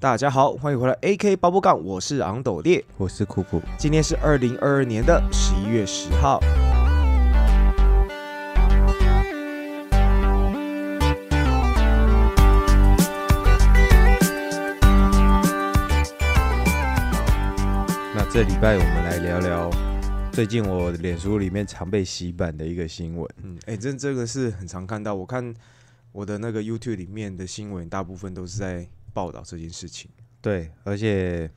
大家好，欢迎回来 AK 包包杠，我是昂斗烈，我是酷酷。今天是二零二二年的十一月十号。那这礼拜我们来聊聊最近我脸书里面常被洗版的一个新闻。嗯，哎、这这个是很常看到，我看我的那个 YouTube 里面的新闻，大部分都是在报道这件事情。对，而且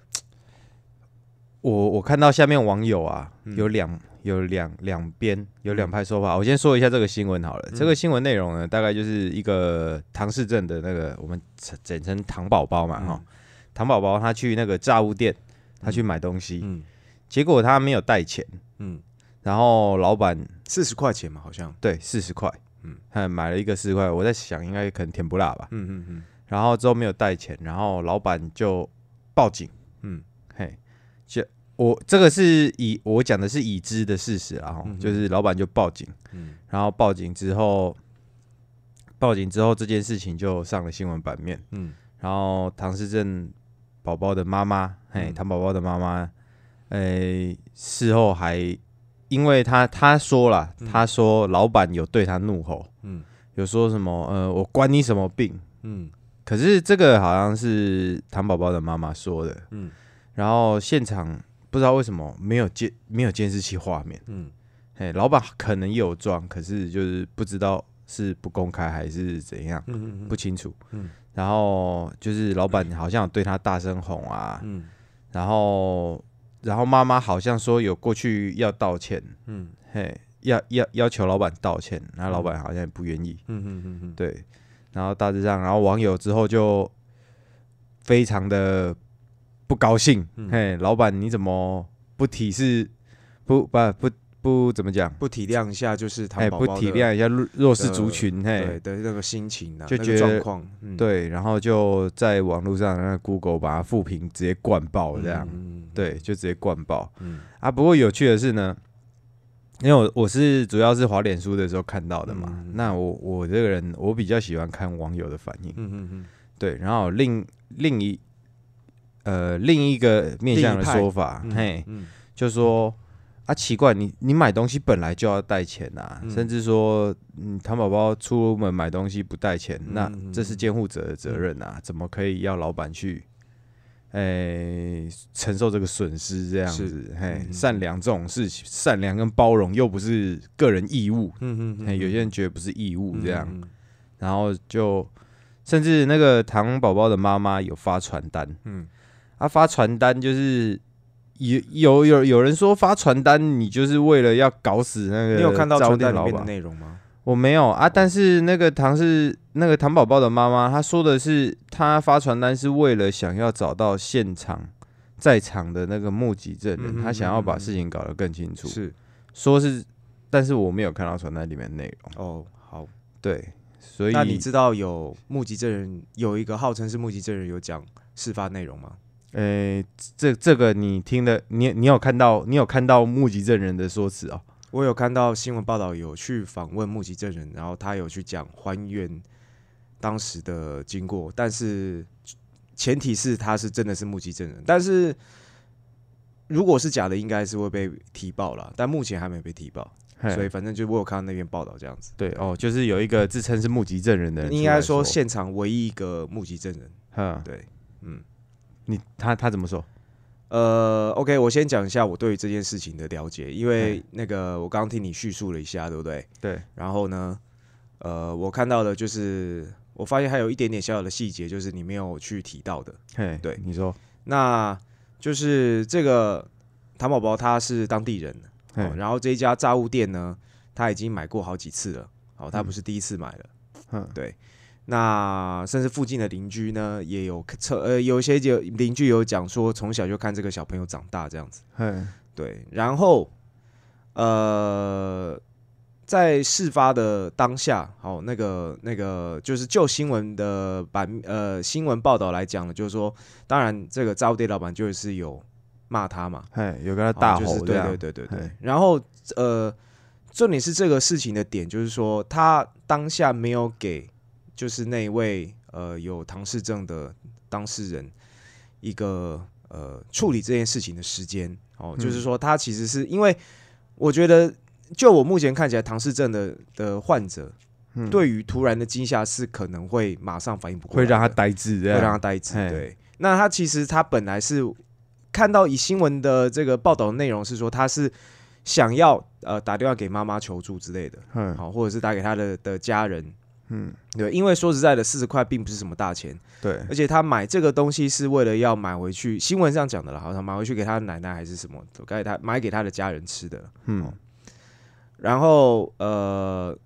我我看到下面网友啊，嗯。有两有两两边有两派说法。我先说一下这个新闻好了。嗯。这个新闻内容呢，大概就是一个唐氏症的那个我们简简称唐宝宝嘛，哈、唐宝宝他去那个炸物店，他去买东西，嗯。结果他没有带钱，嗯，然后老板四十块钱嘛，好像。对四十块，嗯。嗯，他买了一个四十块，我在想应该可能甜不辣吧，嗯嗯嗯然后之后没有带钱，然后老板就报警，嗯。嘿，就我这个是以我讲的是已知的事实啊，嗯就是老板就报警，嗯。然后报警之后，报警之后这件事情就上了新闻版面，嗯。然后唐诗正宝宝的妈妈，嘿，嗯。唐宝宝的妈妈，诶，事后还因为他他说了，嗯。他说老板有对他怒吼，嗯。有说什么呃，我管你什么病。嗯可是这个好像是唐宝宝的妈妈说的，嗯。然后现场不知道为什么没有监没有监视器画面，嗯。哎，老板可能也有装，可是就是不知道是不公开还是怎样，嗯不清楚。嗯。然后就是老板好像有对他大声吼啊，嗯。然后然后妈妈好像说有过去要道歉，嗯。嘿，要要要求老板道歉，然后老板好像也不愿意，嗯嗯嗯嗯。对，然后大致上，然后网友之后就非常的不高兴，嗯。嘿，老板你怎么不体示不不不不怎么讲？不体谅一下就是他哎，不体谅一下弱弱势族群，对嘿，的那个心情啊，那个就觉得状况，嗯，对，然后就在网络上，让 Google 把它复评直接灌爆，这样，嗯，对，就直接灌爆。嗯。啊。不过有趣的是呢，因为我我是主要是滑脸书的时候看到的嘛，嗯那我我这个人我比较喜欢看网友的反应，嗯嗯嗯。对，然后另另一呃另一个面向的说法，嗯，嘿，嗯。就说啊奇怪，你你买东西本来就要带钱啊，嗯。甚至说嗯糖宝宝出门买东西不带钱，那这是监护者的责任啊，怎么可以要老板去？诶、承受这个损失这样是子，嘿，善良这种事情，善良跟包容又不是个人义务，嗯嗯嘿，有些人觉得不是义务这样，嗯然后就甚至那个糖宝宝的妈妈有发传单，嗯。啊，发传单就是有有有有人说发传单，你就是为了要搞死那个你有看到早传单里面的？内容吗？我没有啊，但是那个唐是那个糖宝宝的妈妈，她说的是她发传单是为了想要找到现场在场的那个目击证人，嗯哼她想要把事情搞得更清楚，是。说是，但是我没有看到传单里面内容，哦，好，对，所以那你知道有目击证人有一个号称是目击证人有讲事发内容吗？诶、这这个你听的，你你有看到你有看到目击证人的说辞哦？我有看到新闻报道，有去访问目击证人，然后他有去讲还原当时的经过，但是前提是他是真的是目击证人，但是如果是假的，应该是会被提报了，但目前还没被提报，所以反正就我有看到那边报道这样子。对哦，就是有一个自称是目击证人的人应该说现场唯一一个目击证人，嗯，对，嗯，你他他怎么说？呃，OK，我先讲一下我对于这件事情的了解，因为那个我刚刚听你叙述了一下，对不对？对，然后呢，呃，我看到的就是，我发现还有一点点小小的细节，就是你没有去提到的。嘿，对你说，那就是这个唐宝宝他是当地人，哦，然后这一家炸物店呢，他已经买过好几次了，哦，他不是第一次买了，嗯，对。那甚至附近的邻居呢，也有测，呃，有一些有邻居有讲说，从小就看这个小朋友长大这样子。嘿，对，然后呃，在事发的当下，好、那个那个就是就新闻的版呃新闻报道来讲呢，就是说，当然这个炸物店老板就是有骂他嘛，哎，有跟他大哦就是对吼这样，对对对对。然后呃，重点是这个事情的点就是说，他当下没有给就是那位呃有唐氏症的当事人一个呃处理这件事情的时间。哦，就是说他其实是因为我觉得，就我目前看起来，唐氏症的的患者。对于突然的惊吓是可能会马上反应不过来，会让他呆滞，会让他呆滞。对，那他其实他本来是看到以新闻的这个报道的内容是说他是想要呃打电话给妈妈求助之类的，嗯，好，或者是打给他的的家人，嗯，对，因为说实在的，四十块并不是什么大钱，对，而且他买这个东西是为了要买回去，新闻上讲的了，好像买回去给他奶奶还是什么，该他买给他的家人吃的，嗯，然后呃。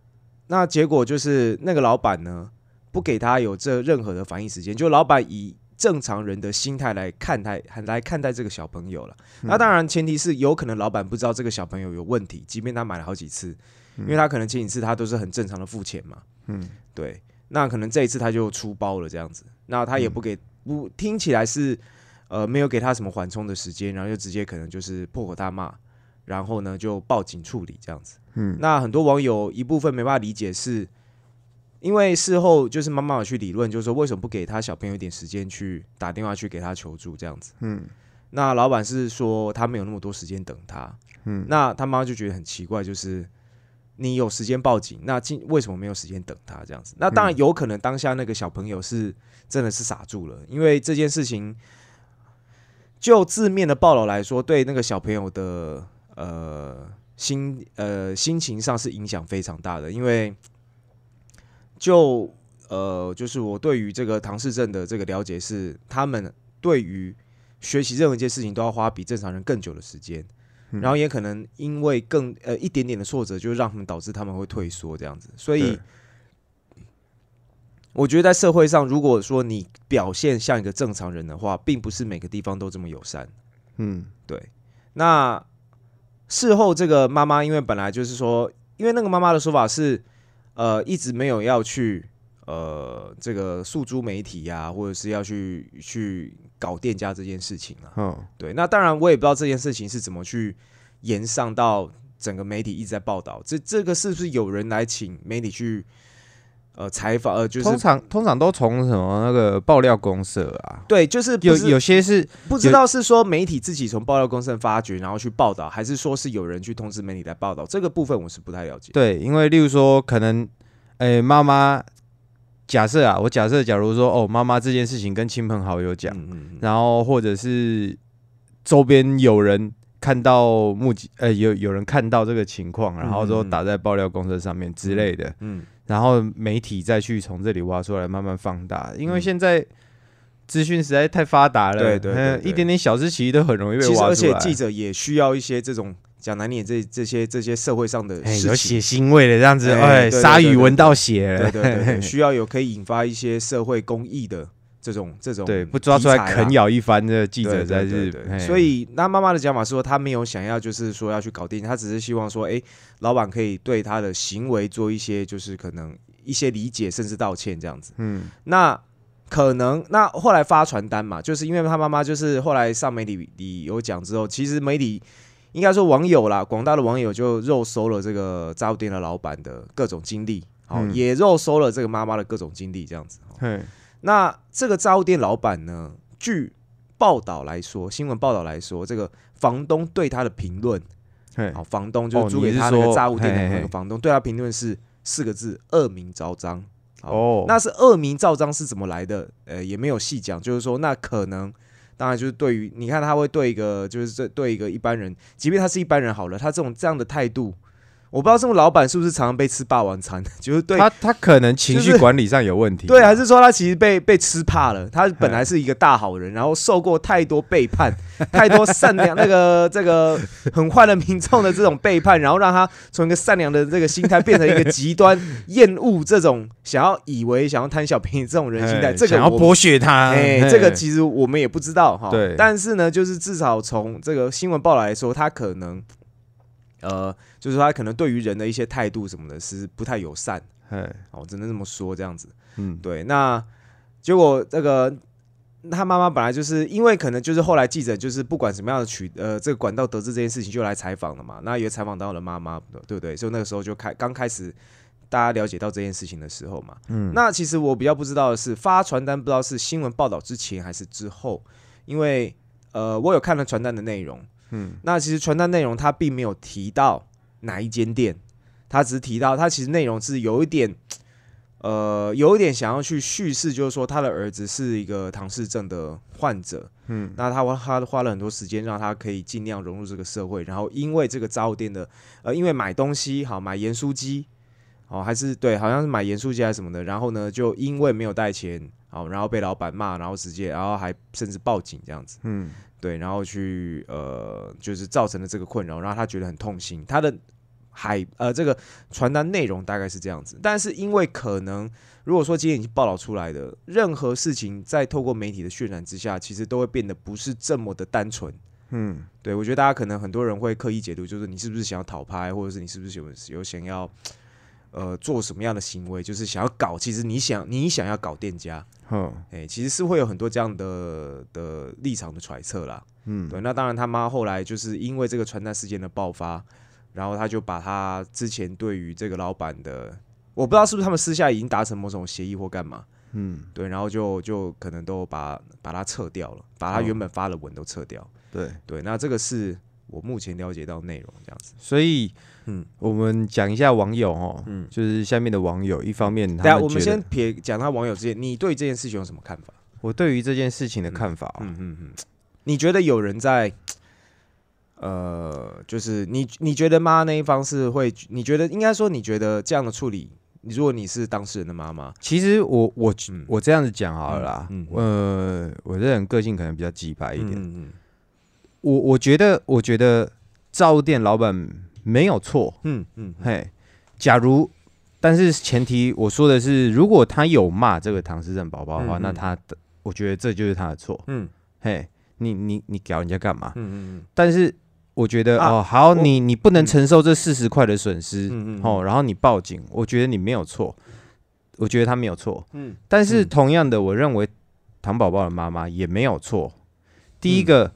那结果就是那个老板呢，不给他有这任何的反应时间，就老板以正常人的心态来看待，来看待这个小朋友了。那当然前提是有可能老板不知道这个小朋友有问题，即便他买了好几次，因为他可能前几次他都是很正常的付钱嘛。嗯，对。那可能这一次他就出包了这样子，那他也不给，不听起来是呃没有给他什么缓冲的时间，然后就直接可能就是破口大骂。然后呢，就报警处理这样子。嗯，那很多网友一部分没办法理解，是因为事后就是妈妈有去理论，就是说为什么不给他小朋友一点时间去打电话去给他求助这样子。嗯，那老板是说他没有那么多时间等他。嗯，那他妈就觉得很奇怪，就是你有时间报警，那今为什么没有时间等他这样子？那当然有可能当下那个小朋友是真的是傻住了，因为这件事情就字面的报道来说，对那个小朋友的。呃，心呃心情上是影响非常大的，因为就呃就是我对于这个唐氏症的这个了解是，他们对于学习任何一件事情都要花比正常人更久的时间，然后也可能因为更呃一点点的挫折，就让他们导致他们会退缩这样子。所以我觉得在社会上，如果说你表现像一个正常人的话，并不是每个地方都这么友善。嗯，对，那。事后，这个妈妈因为本来就是说，因为那个妈妈的说法是，呃，一直没有要去呃这个诉诸媒体呀，或者是要去去搞店家这件事情啊。嗯，对。那当然，我也不知道这件事情是怎么去延上到整个媒体一直在报道。这这个是不是有人来请媒体去？呃，采访呃，就是通常通常都从什么那个爆料公社啊？对，就是有有些是不知道是说媒体自己从爆料公社发掘，然后去报道，还是说是有人去通知媒体来报道？这个部分我是不太了解。对，因为例如说，可能诶，妈妈假设啊，我假设，假如说哦，妈妈这件事情跟亲朋好友讲，然后或者是周边有人看到目击，呃，有有人看到这个情况，然后说打在爆料公社上面之类的，嗯。然后媒体再去从这里挖出来，慢慢放大，因为现在资讯实在太发达了，对对，一点点小事其实都很容易被挖出来。而且记者也需要一些这种讲难听，这这些这些社会上的有血腥味的这样子，哎，鲨鱼闻到血了，对对对，需要有可以引发一些社会公益的。这种这种对不抓出来啃咬一番的记者在日本，所以那妈妈的讲法是说，她没有想要就是说要去搞定，她只是希望说，哎，老板可以对他的行为做一些就是可能一些理解，甚至道歉这样子。嗯，那可能那后来发传单嘛，就是因为他妈妈就是后来上媒体里有讲之后，其实媒体应该说网友啦，广大的网友就肉搜了这个杂货店的老板的各种经历，好，也肉搜了这个妈妈的各种经历，这样子。那这个杂物店老板呢？据报道来说，新闻报道来说，这个房东对他的评论，好，房东就是租给他那个杂物店的那个房东对他评论是四个字：恶名昭彰。哦，那是恶名昭彰是怎么来的？呃，也没有细讲，就是说，那可能当然就是对于你看，他会对一个就是这对一个一般人，即便他是一般人好了，他这种这样的态度。我不知道这种老板是不是常常被吃霸王餐，就是对他他可能情绪管理上有问题，对，还是说他其实被被吃怕了？他本来是一个大好人，然后受过太多背叛，太多善良那个这个很坏的民众的这种背叛，然后让他从一个善良的这个心态变成一个极端厌恶这种想要以为想要贪小便宜这种人心态，这个想要剥削他，哎，这个其实我们也不知道哈。对，但是呢，就是至少从这个新闻报道来说，他可能。呃，就是他可能对于人的一些态度什么的，是不太友善。哎，我只能这么说，这样子。嗯，对。那结果这个他妈妈本来就是因为可能就是后来记者就是不管什么样的渠呃这个管道得知这件事情就来采访了嘛。那也采访到了妈妈，对不对？所以那个时候就开刚开始大家了解到这件事情的时候嘛。嗯，那其实我比较不知道的是，发传单不知道是新闻报道之前还是之后，因为呃，我有看了传单的内容。嗯，那其实传单内容他并没有提到哪一间店，他只是提到他其实内容是有一点。呃，有一点想要去叙事，就是说他的儿子是一个唐氏症的患者，嗯，那他他花了很多时间让他可以尽量融入这个社会，然后因为这个杂货店的，呃，因为买东西好买盐酥鸡，哦，还是对，好像是买盐酥鸡还是什么的，然后呢，就因为没有带钱，好，然后被老板骂，然后直接，然后还甚至报警这样子，嗯，对，然后去呃，就是造成了这个困扰，然后他觉得很痛心，他的。海呃，这个传单内容大概是这样子，但是因为可能，如果说今天已经报道出来的任何事情，在透过媒体的渲染之下，其实都会变得不是这么的单纯。嗯，对，我觉得大家可能很多人会刻意解读，就是你是不是想要讨拍，或者是你是不是有有想要呃做什么样的行为，就是想要搞，其实你想你想要搞店家，嗯，哎，其实是会有很多这样的的立场的揣测啦。嗯，对，那当然他妈后来就是因为这个传单事件的爆发。然后他就把他之前对于这个老板的，我不知道是不是他们私下已经达成某种协议或干嘛，嗯，对，然后就就可能都把把他撤掉了，把他原本发的文都撤掉，对对，那这个是我目前了解到内容这样子，所以嗯，我们讲一下网友哦，嗯，就是下面的网友，一方面，对啊，我们先撇讲他网友之间，你对这件事情有什么看法？我对于这件事情的看法，嗯嗯嗯，你觉得有人在？呃，就是你，你觉得妈那一方是会？你觉得应该说，你觉得这样的处理，如果你是当事人的妈妈，其实我我我这样子讲好了啦。呃，我这人个性可能比较直白一点。嗯嗯。我我觉得，我觉得造店老板没有错。嗯嗯。嘿，假如，但是前提我说的是，如果他有骂这个唐诗正宝宝的话，那他的，我觉得这就是他的错。嗯。嘿，你你你搞人家干嘛？嗯嗯嗯。但是。我觉得哦，好，你你不能承受这四十块的损失，嗯哦，然后你报警，我觉得你没有错，我觉得他没有错，嗯，但是同样的，我认为唐宝宝的妈妈也没有错。第一个，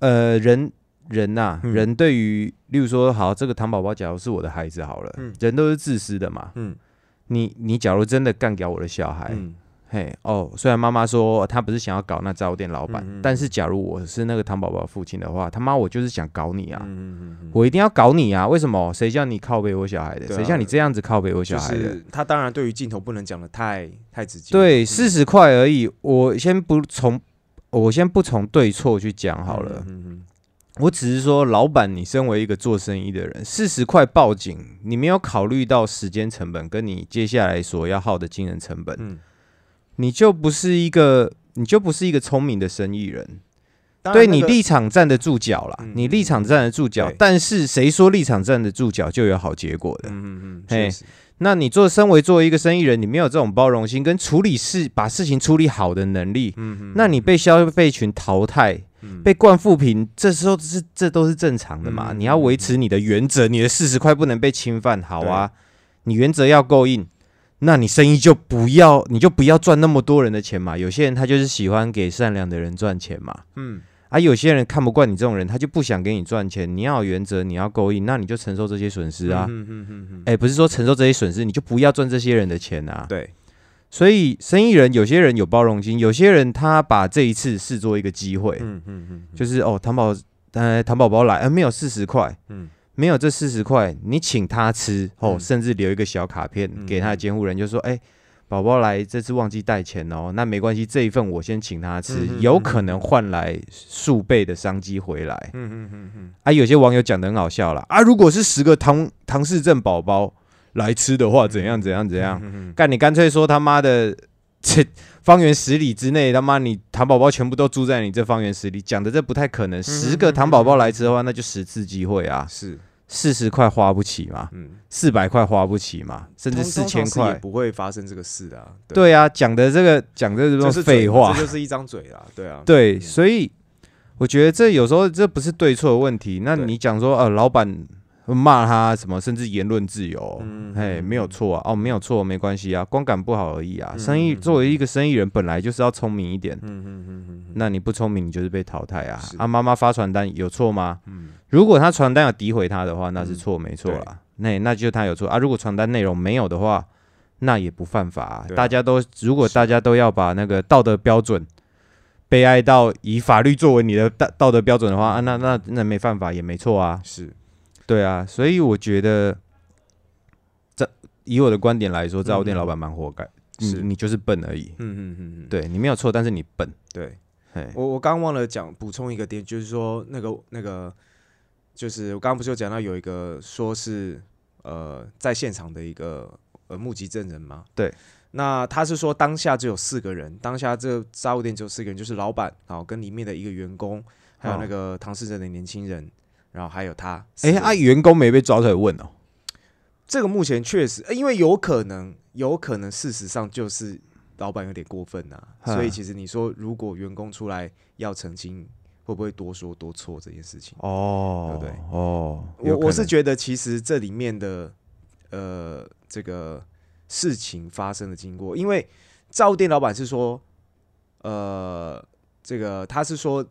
呃，人人呐，人对于，例如说，好，这个糖宝宝，假如是我的孩子好了，人都是自私的嘛，嗯，你你假如真的干掉我的小孩。嘿哦，虽然妈妈说她不是想要搞那杂货店老板，但是假如我是那个糖宝宝父亲的话，他妈我就是想搞你啊！我一定要搞你啊！为什么？谁叫你靠背我小孩的？谁叫你这样子靠背我小孩的？他当然对于镜头不能讲的太太直接。对，四十块而已。我先不从，我先不从对错去讲好了。我只是说，老板，你身为一个做生意的人，四十块报警，你没有考虑到时间成本，跟你接下来所要耗的精神成本。你就不是一个，你就不是一个聪明的生意人，对你立场站得住脚了，你立场站得住脚，但是谁说立场站得住脚就有好结果的？嗯嗯嗯，嘿，那你做身为作为一个生意人，你没有这种包容心跟处理事把事情处理好的能力，嗯嗯，那你被消费群淘汰，被灌富平，这时候是这都是正常的嘛？你要维持你的原则，你的四十块不能被侵犯，好啊，你原则要够硬。那你生意就不要，你就不要赚那么多人的钱嘛。有些人他就是喜欢给善良的人赚钱嘛。嗯，啊有些人看不惯你这种人，他就不想给你赚钱。你要有原则，你要够硬，那你就承受这些损失啊。嗯嗯嗯嗯。哎，不是说承受这些损失，你就不要赚这些人的钱啊。对。所以生意人有些人有包容心，有些人他把这一次视作一个机会。嗯嗯嗯。就是哦，糖宝，呃，糖宝宝来，呃，没有四十块。嗯。没有这四十块，你请他吃哦，甚至留一个小卡片给他的监护人，就说：“哎，宝宝来这次忘记带钱哦，那没关系，这一份我先请他吃，有可能换来数倍的商机回来。”嗯嗯嗯嗯。啊，有些网友讲的很好笑了啊，如果是十个唐唐氏症宝宝来吃的话，怎样怎样怎样？干你干脆说他妈的，这 方圆十里之内，他妈你糖宝宝全部都住在你这方圆十里，讲的这不太可能。十个糖宝宝来吃的话，那就十次机会啊。是。四十块花不起嘛？嗯，四百块花不起嘛？甚至四千块不会发生这个事啊。对啊，讲的这个讲的这种废话，这就是一张嘴啦。对啊，对，所以我觉得这有时候这不是对错的问题。那你讲说，呃，老板。骂他什么，甚至言论自由，嘿，没有错啊，哦，没有错，没关系啊，光感不好而已啊。生意作为一个生意人，本来就是要聪明一点，嗯嗯嗯嗯，那你不聪明，你就是被淘汰啊。啊，妈妈发传单有错吗？嗯，如果他传单要诋毁他的话，那是错，没错啦。那那就他有错啊。如果传单内容没有的话，那也不犯法。大家都如果大家都要把那个道德标准悲哀到以法律作为你的道道德标准的话啊，那那那没犯法也没错啊。是，对啊，所以我觉得，这以我的观点来说，杂货店老板蛮活该，是你就是笨而已。嗯嗯嗯嗯，对你没有错，但是你笨。对，我我刚忘了讲补充一个点，就是说那个那个。就是我刚刚不是有讲到有一个说是呃在现场的一个呃目击证人吗？对，那他是说当下只有四个人，当下这杂物店只有四个人，就是老板，然后跟里面的一个员工，还有那个唐氏镇的年轻人，然后还有他。哎，啊，员工没被抓出来问哦。这个目前确实，因为有可能，有可能事实上就是老板有点过分呐，所以其实你说如果员工出来要澄清。会不会多说多错这件事情？哦，对不对？哦，我我是觉得其实这里面的呃这个事情发生的经过，因为造店老板是说，呃，这个他是说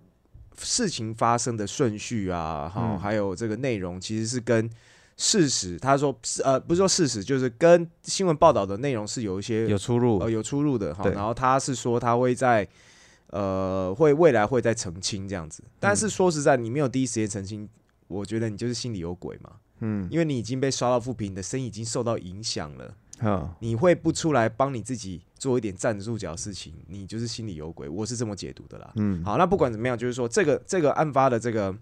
事情发生的顺序啊，哈，还有这个内容其实是跟事实，他说呃不是说事实，就是跟新闻报道的内容是有一些有出入，呃有出入的哈。然后他是说他会在。呃，会未来会再澄清这样子，但是说实在，你没有第一时间澄清，我觉得你就是心里有鬼嘛。嗯，因为你已经被刷到负评，你的生意已经受到影响了。你会不出来帮你自己做一点站得住脚的事情，你就是心里有鬼。我是这么解读的啦。嗯，好，那不管怎么样，就是说这个这个案发的这个，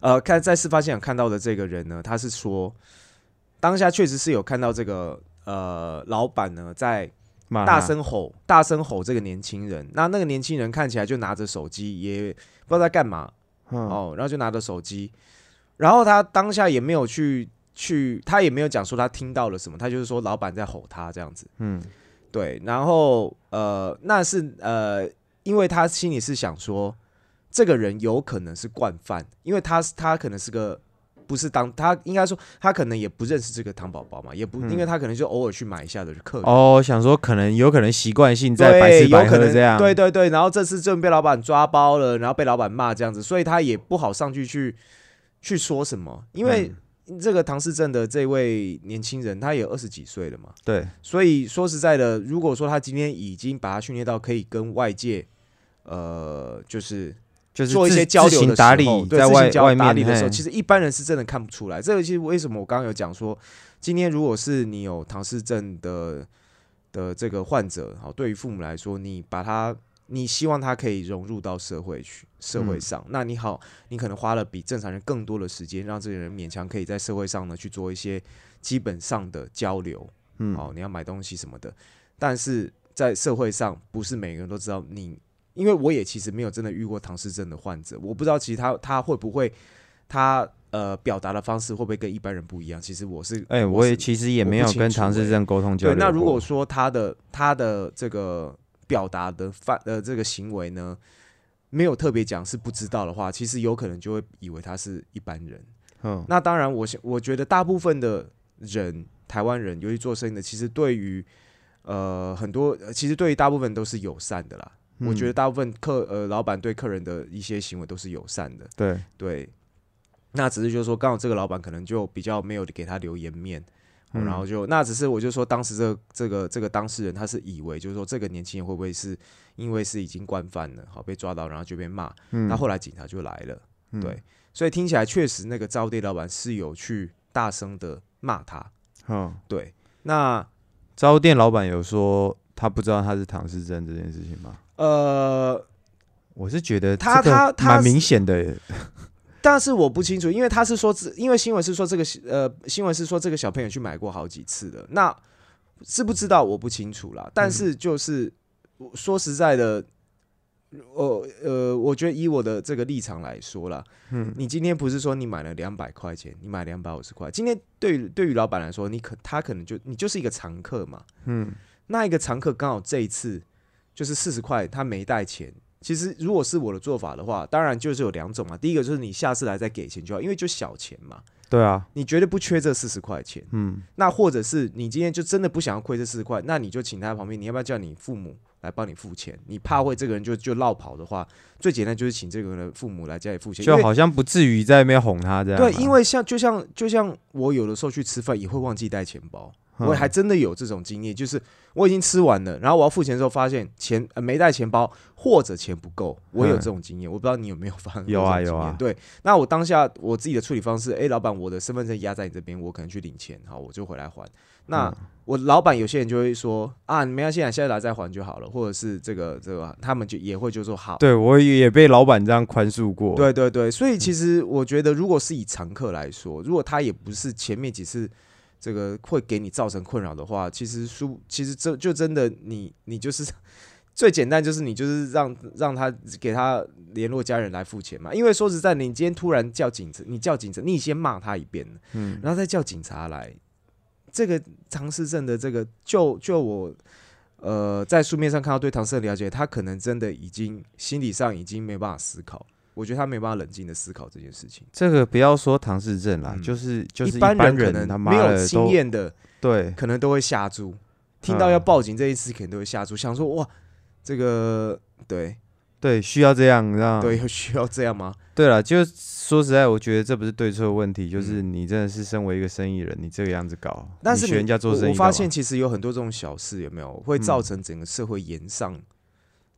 呃，看在事发现场看到的这个人呢，他是说当下确实是有看到这个呃老板呢在。大声吼，大声吼！这个年轻人，那那个年轻人看起来就拿着手机，也不知道在干嘛哦。然后就拿着手机，然后他当下也没有去去，他也没有讲说他听到了什么，他就是说老板在吼他这样子。嗯，对。然后呃，那是呃，因为他心里是想说，这个人有可能是惯犯，因为他他可能是个。不是当他应该说他可能也不认识这个糖宝宝嘛，也不因为他可能就偶尔去买一下的客人哦，想说可能有可能习惯性在百吃白喝这样，对对对，然后这次就被老板抓包了，然后被老板骂这样子，所以他也不好上去去去说什么，因为这个唐氏症的这位年轻人他也二十几岁了嘛，对，所以说实在的，如果说他今天已经把他训练到可以跟外界呃就是。就是做一些交流的时候，在外外面的时候，其实一般人是真的看不出来。这个其实为什么我刚刚有讲说，今天如果是你有唐氏症的的这个患者，好，对于父母来说，你把他，你希望他可以融入到社会去，社会上，那你好，你可能花了比正常人更多的时间，让这个人勉强可以在社会上呢去做一些基本上的交流，嗯，好，你要买东西什么的，但是在社会上，不是每个人都知道你。因为我也其实没有真的遇过唐氏症的患者，我不知道其实他他会不会他呃表达的方式会不会跟一般人不一样。其实我是哎，我也其实也没有跟唐氏症沟通交流。对，那如果说他的他的这个表达的范呃这个行为呢，没有特别讲是不知道的话，其实有可能就会以为他是一般人。嗯，那当然，我我觉得大部分的人，台湾人，尤其做生意的，其实对于呃很多，其实对于大部分都是友善的啦。我觉得大部分客呃老板对客人的一些行为都是友善的，对对。那只是就是说，刚好这个老板可能就比较没有给他留颜面，然后就那只是我就说，当时这这个这个当事人他是以为就是说这个年轻人会不会是因为是已经惯犯了，好被抓到然后就被骂，那后来警察就来了，对，所以听起来确实那个招店老板是有去大声的骂他，嗯，对。那招店老板有说他不知道他是唐氏症这件事情吗？呃，我是觉得他他他蛮明显的，但是我不清楚，因为他是说，因为新闻是说这个呃，新闻是说这个小朋友去买过好几次的，那知不知道我不清楚啦。但是就是说实在的，我呃，我觉得以我的这个立场来说啦，嗯，你今天不是说你买了两百块钱，你买两百五十块，今天对于对于老板来说，你可他可能就你就是一个常客嘛，嗯，那一个常客刚好这一次。就是四十块，他没带钱。其实如果是我的做法的话，当然就是有两种嘛。第一个就是你下次来再给钱就好，因为就小钱嘛。对啊，你绝对不缺这四十块钱。嗯，那或者是你今天就真的不想要亏这四十块，那你就请他旁边，你要不要叫你父母？来帮你付钱。你怕会这个人就就绕跑的话，最简单就是请这个人的父母来家里付钱，就好像不至于在那边哄他这样。对，因为像就像就像我有的时候去吃饭也会忘记带钱包。我还真的有这种经验，就是我已经吃完了，然后我要付钱的时候发现钱没带钱包，或者钱不够，我有这种经验，我不知道你有没有发生有啊有啊。对，那我当下我自己的处理方式，哎，老板，我的身份证压在你这边，我可能去领钱，好，我就回来还。那我老板有些人就会说啊，你没关系，现在来再还就好了，或者是这个这个，他们就也会就说好。对我也被老板这样宽恕过。对对对，所以其实我觉得，如果是以常客来说，如果他也不是前面几次。这个会给你造成困扰的话，其实书，其实这就真的你你就是 最简单，就是你就是让让他给他联络家人来付钱嘛。因为说实在，你今天突然叫警察，你叫警察，你先骂他一遍，嗯，然后再叫警察来，这个唐氏症的这个，就就我呃在书面上看到对唐氏的了解，他可能真的已经心理上已经没办法思考。我觉得他没办法冷静的思考这件事情。这个不要说唐氏症啦，就是就是一般人可能没有经验的，对，可能都会吓住。听到要报警这一次，可能都会吓住，想说哇，这个对对，需要这样，让 对需要这样吗？对了，就说实在，我觉得这不是对错问题，就是你真的是身为一个生意人，你这个样子搞，但是人家做生意，我发现其实有很多这种小事，有没有会造成整个社会延上？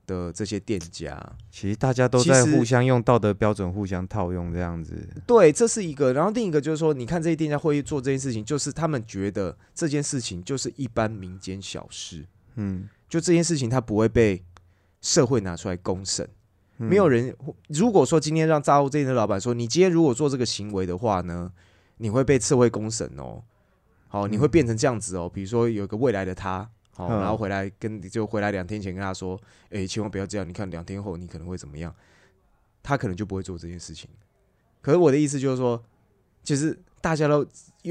的这些店家，其实大家都在互相用道德标准互相套用这样子。对，这是一个。然后另一个就是说，你看这些店家会做这件事情，就是他们觉得这件事情就是一般民间小事。嗯，就这件事情，他不会被社会拿出来公审。没有人，如果说今天让杂物店的老板说，你今天如果做这个行为的话呢，你会被社会公审哦。好，你会变成这样子哦。比如说，有个未来的他。好，然后回来跟就回来两天前跟他说，哎，千万不要这样。你看两天后你可能会怎么样？他可能就不会做这件事情。可是我的意思就是说，其实大家都，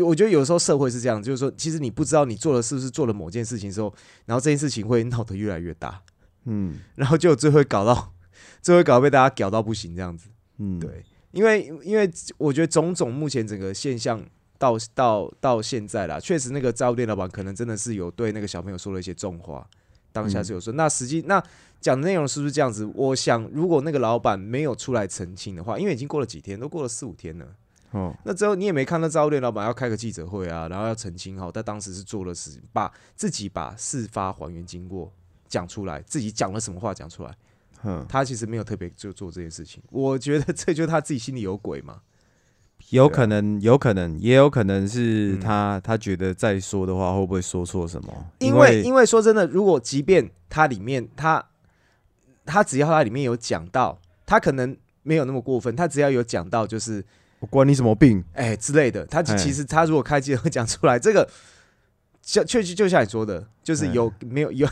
我觉得有时候社会是这样，就是说，其实你不知道你做了是不是做了某件事情之后，然后这件事情会闹得越来越大，嗯，然后就最后搞到，最后搞到被大家搞到不行这样子，嗯，对，因为因为我觉得种种目前整个现象。到到到现在啦，确实那个招店老板可能真的是有对那个小朋友说了一些重话，当下是有说。那实际那讲的内容是不是这样子？我想，如果那个老板没有出来澄清的话，因为已经过了几天，都过了四五天了。哦，那之后你也没看到招店老板要开个记者会啊，然后要澄清哈，他当时是做了事，把自己把事发还原经过讲出来，自己讲了什么话讲出来。嗯，他其实没有特别就做这件事情，我觉得这就是他自己心里有鬼嘛。有可能，有可能，也有可能是他，他觉得再说的话会不会说错什么？因为，因为说真的，如果即便他里面他他只要他里面有讲到，他可能没有那么过分，他只要有讲到，就是我管你什么病，哎之类的，他其实他如果开机会讲出来，这个就确实就像你说的，就是有没有有。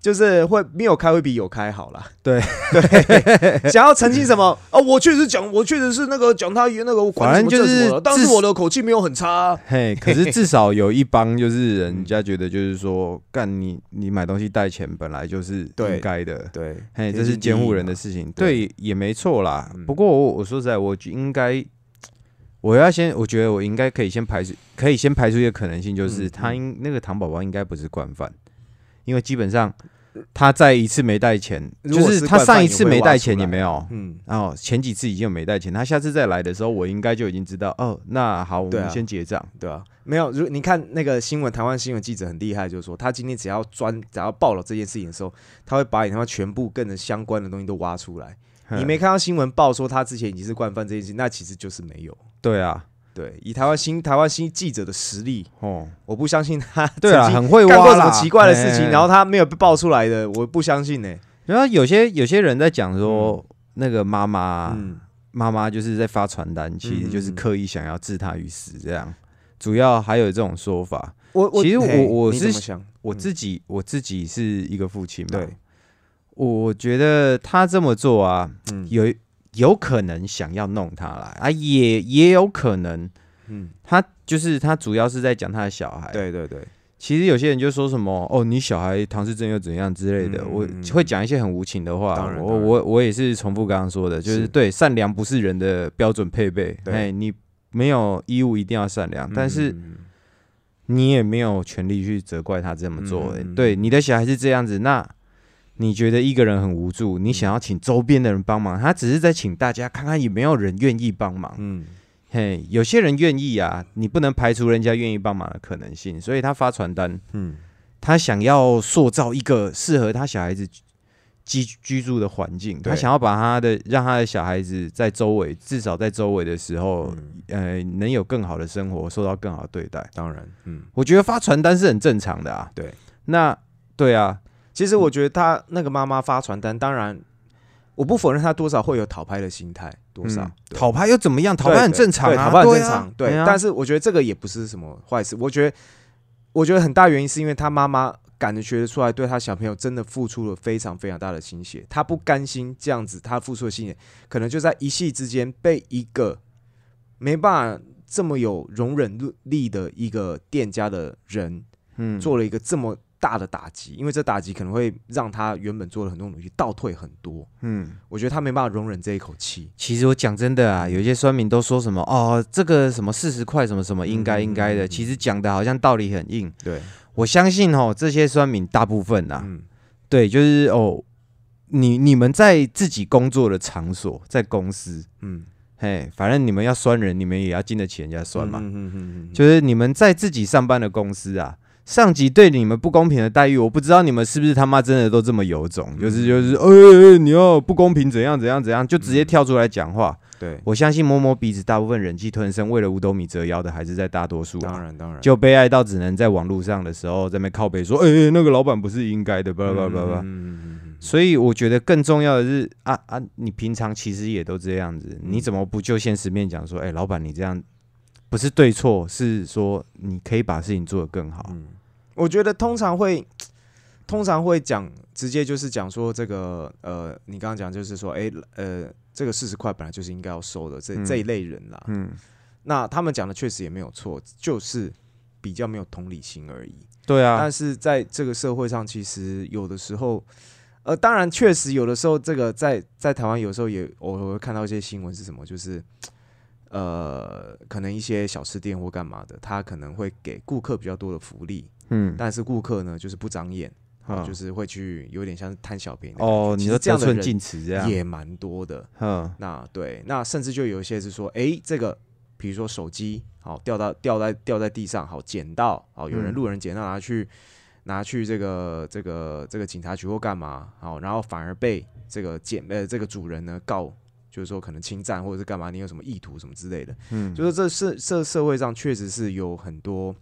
就是会没有开会比有开好啦，对 对，想要澄清什么？哦，我确实讲，我确实是那个讲他那个，反正就是，但是我的口气没有很差。嘿，可是至少有一帮就是人家觉得就是说，干你你买东西带钱本来就是应该的，对，嘿，这是监护人的事情，对，也没错啦。不过我我说实在，我应该我要先，我觉得我应该可以先排除，可以先排除一个可能性，就是他应那个糖宝宝应该不是惯犯。因为基本上，他再一次没带钱，就是他上一次没带钱也没有，嗯，然后前几次已经有没带钱，他下次再来的时候，我应该就已经知道，哦，那好，我们先结账，对吧？没有，如你看那个新闻，台湾新闻记者很厉害，就是说他今天只要专只要报了这件事情的时候，他会把你他妈全部跟着相关的东西都挖出来。你没看到新闻报说他之前已经是惯犯这件事，那其实就是没有。对啊。对，以台湾新台湾新记者的实力，哦，我不相信他 对啊，很会干过什么奇怪的事情，然后他没有被爆出来的，我不相信呢。然后有些有些人在讲说，那个妈妈妈妈就是在发传单，其实就是刻意想要置他于死，这样。主要还有这种说法。我其实我我是想我自己我自己是一个父亲嘛，我觉得他这么做啊，嗯有。有可能想要弄他来啊，也也有可能，嗯，他就是他主要是在讲他的小孩。对对对，其实有些人就说什么哦，你小孩唐氏症又怎样之类的，我会讲一些很无情的话。我我我也是重复刚刚说的，就是对善良不是人的标准配备。哎，你没有义务一定要善良，但是你也没有权利去责怪他这么做。对，你的小孩是这样子，那。你觉得一个人很无助，你想要请周边的人帮忙，他只是在请大家看看有没有人愿意帮忙。嗯，嘿，有些人愿意啊，你不能排除人家愿意帮忙的可能性，所以他发传单。嗯，他想要塑造一个适合他小孩子居居住的环境，他想要把他的让他的小孩子在周围，至少在周围的时候，呃，能有更好的生活，受到更好的对待。当然，嗯，我觉得发传单是很正常的啊。对，那对啊。其实我觉得他那个妈妈发传单，当然我不否认他多少会有讨拍的心态，多少讨拍又怎么样？讨拍很正常啊，讨拍很正常。对，但是我觉得这个也不是什么坏事。我觉得，我觉得很大原因是因为他妈妈感觉得出来，对他小朋友真的付出了非常非常大的心血。他不甘心这样子，他付出的心血可能就在一夕之间被一个没办法这么有容忍力的一个店家的人，嗯，做了一个这么。大的打击，因为这打击可能会让他原本做了很多努力倒退很多。嗯，我觉得他没办法容忍这一口气。其实我讲真的啊，有一些酸民都说什么哦，这个什么四十块什么什么应该应该的，其实讲的好像道理很硬。对，我相信哦，这些酸民大部分啊，对，就是哦，你你们在自己工作的场所，在公司，嗯，嘿，反正你们要酸人，你们也要经得起人家酸嘛。嗯嗯嗯，就是你们在自己上班的公司啊。上级对你们不公平的待遇，我不知道你们是不是他妈真的都这么有种，就是就是，哎，你要不公平怎样怎样怎样，就直接跳出来讲话。对我相信摸摸鼻子，大部分忍气吞声，为了五斗米折腰的还是在大多数。当然当然，就悲哀到只能在网络上的时候在那靠背说，哎，那个老板不是应该的，叭叭叭叭。所以我觉得更重要的是，啊啊，你平常其实也都这样子，你怎么不就现实面讲说，哎，老板你这样不是对错，是说你可以把事情做得更好。我觉得通常会，通常会讲直接就是讲说这个呃，你刚刚讲就是说，哎呃，这个四十块本来就是应该要收的这这一类人啦。嗯，那他们讲的确实也没有错，就是比较没有同理心而已。对啊，但是在这个社会上，其实有的时候，呃，当然确实有的时候，这个在在台湾有时候也我会看到一些新闻是什么，就是呃，可能一些小吃店或干嘛的，他可能会给顾客比较多的福利。嗯，但是顾客呢，就是不长眼，啊，就是会去有点像是贪小便宜哦。你说这样的人这样也蛮多的，嗯，那对，那甚至就有一些是说，哎，这个比如说手机好掉到掉在掉在地上，好捡到，好有人路人捡到拿去拿去这个这个这个警察局或干嘛，好，然后反而被这个捡呃这个主人呢告，就是说可能侵占或者是干嘛，你有什么意图什么之类的，嗯，就是这社社社会上确实是有很多。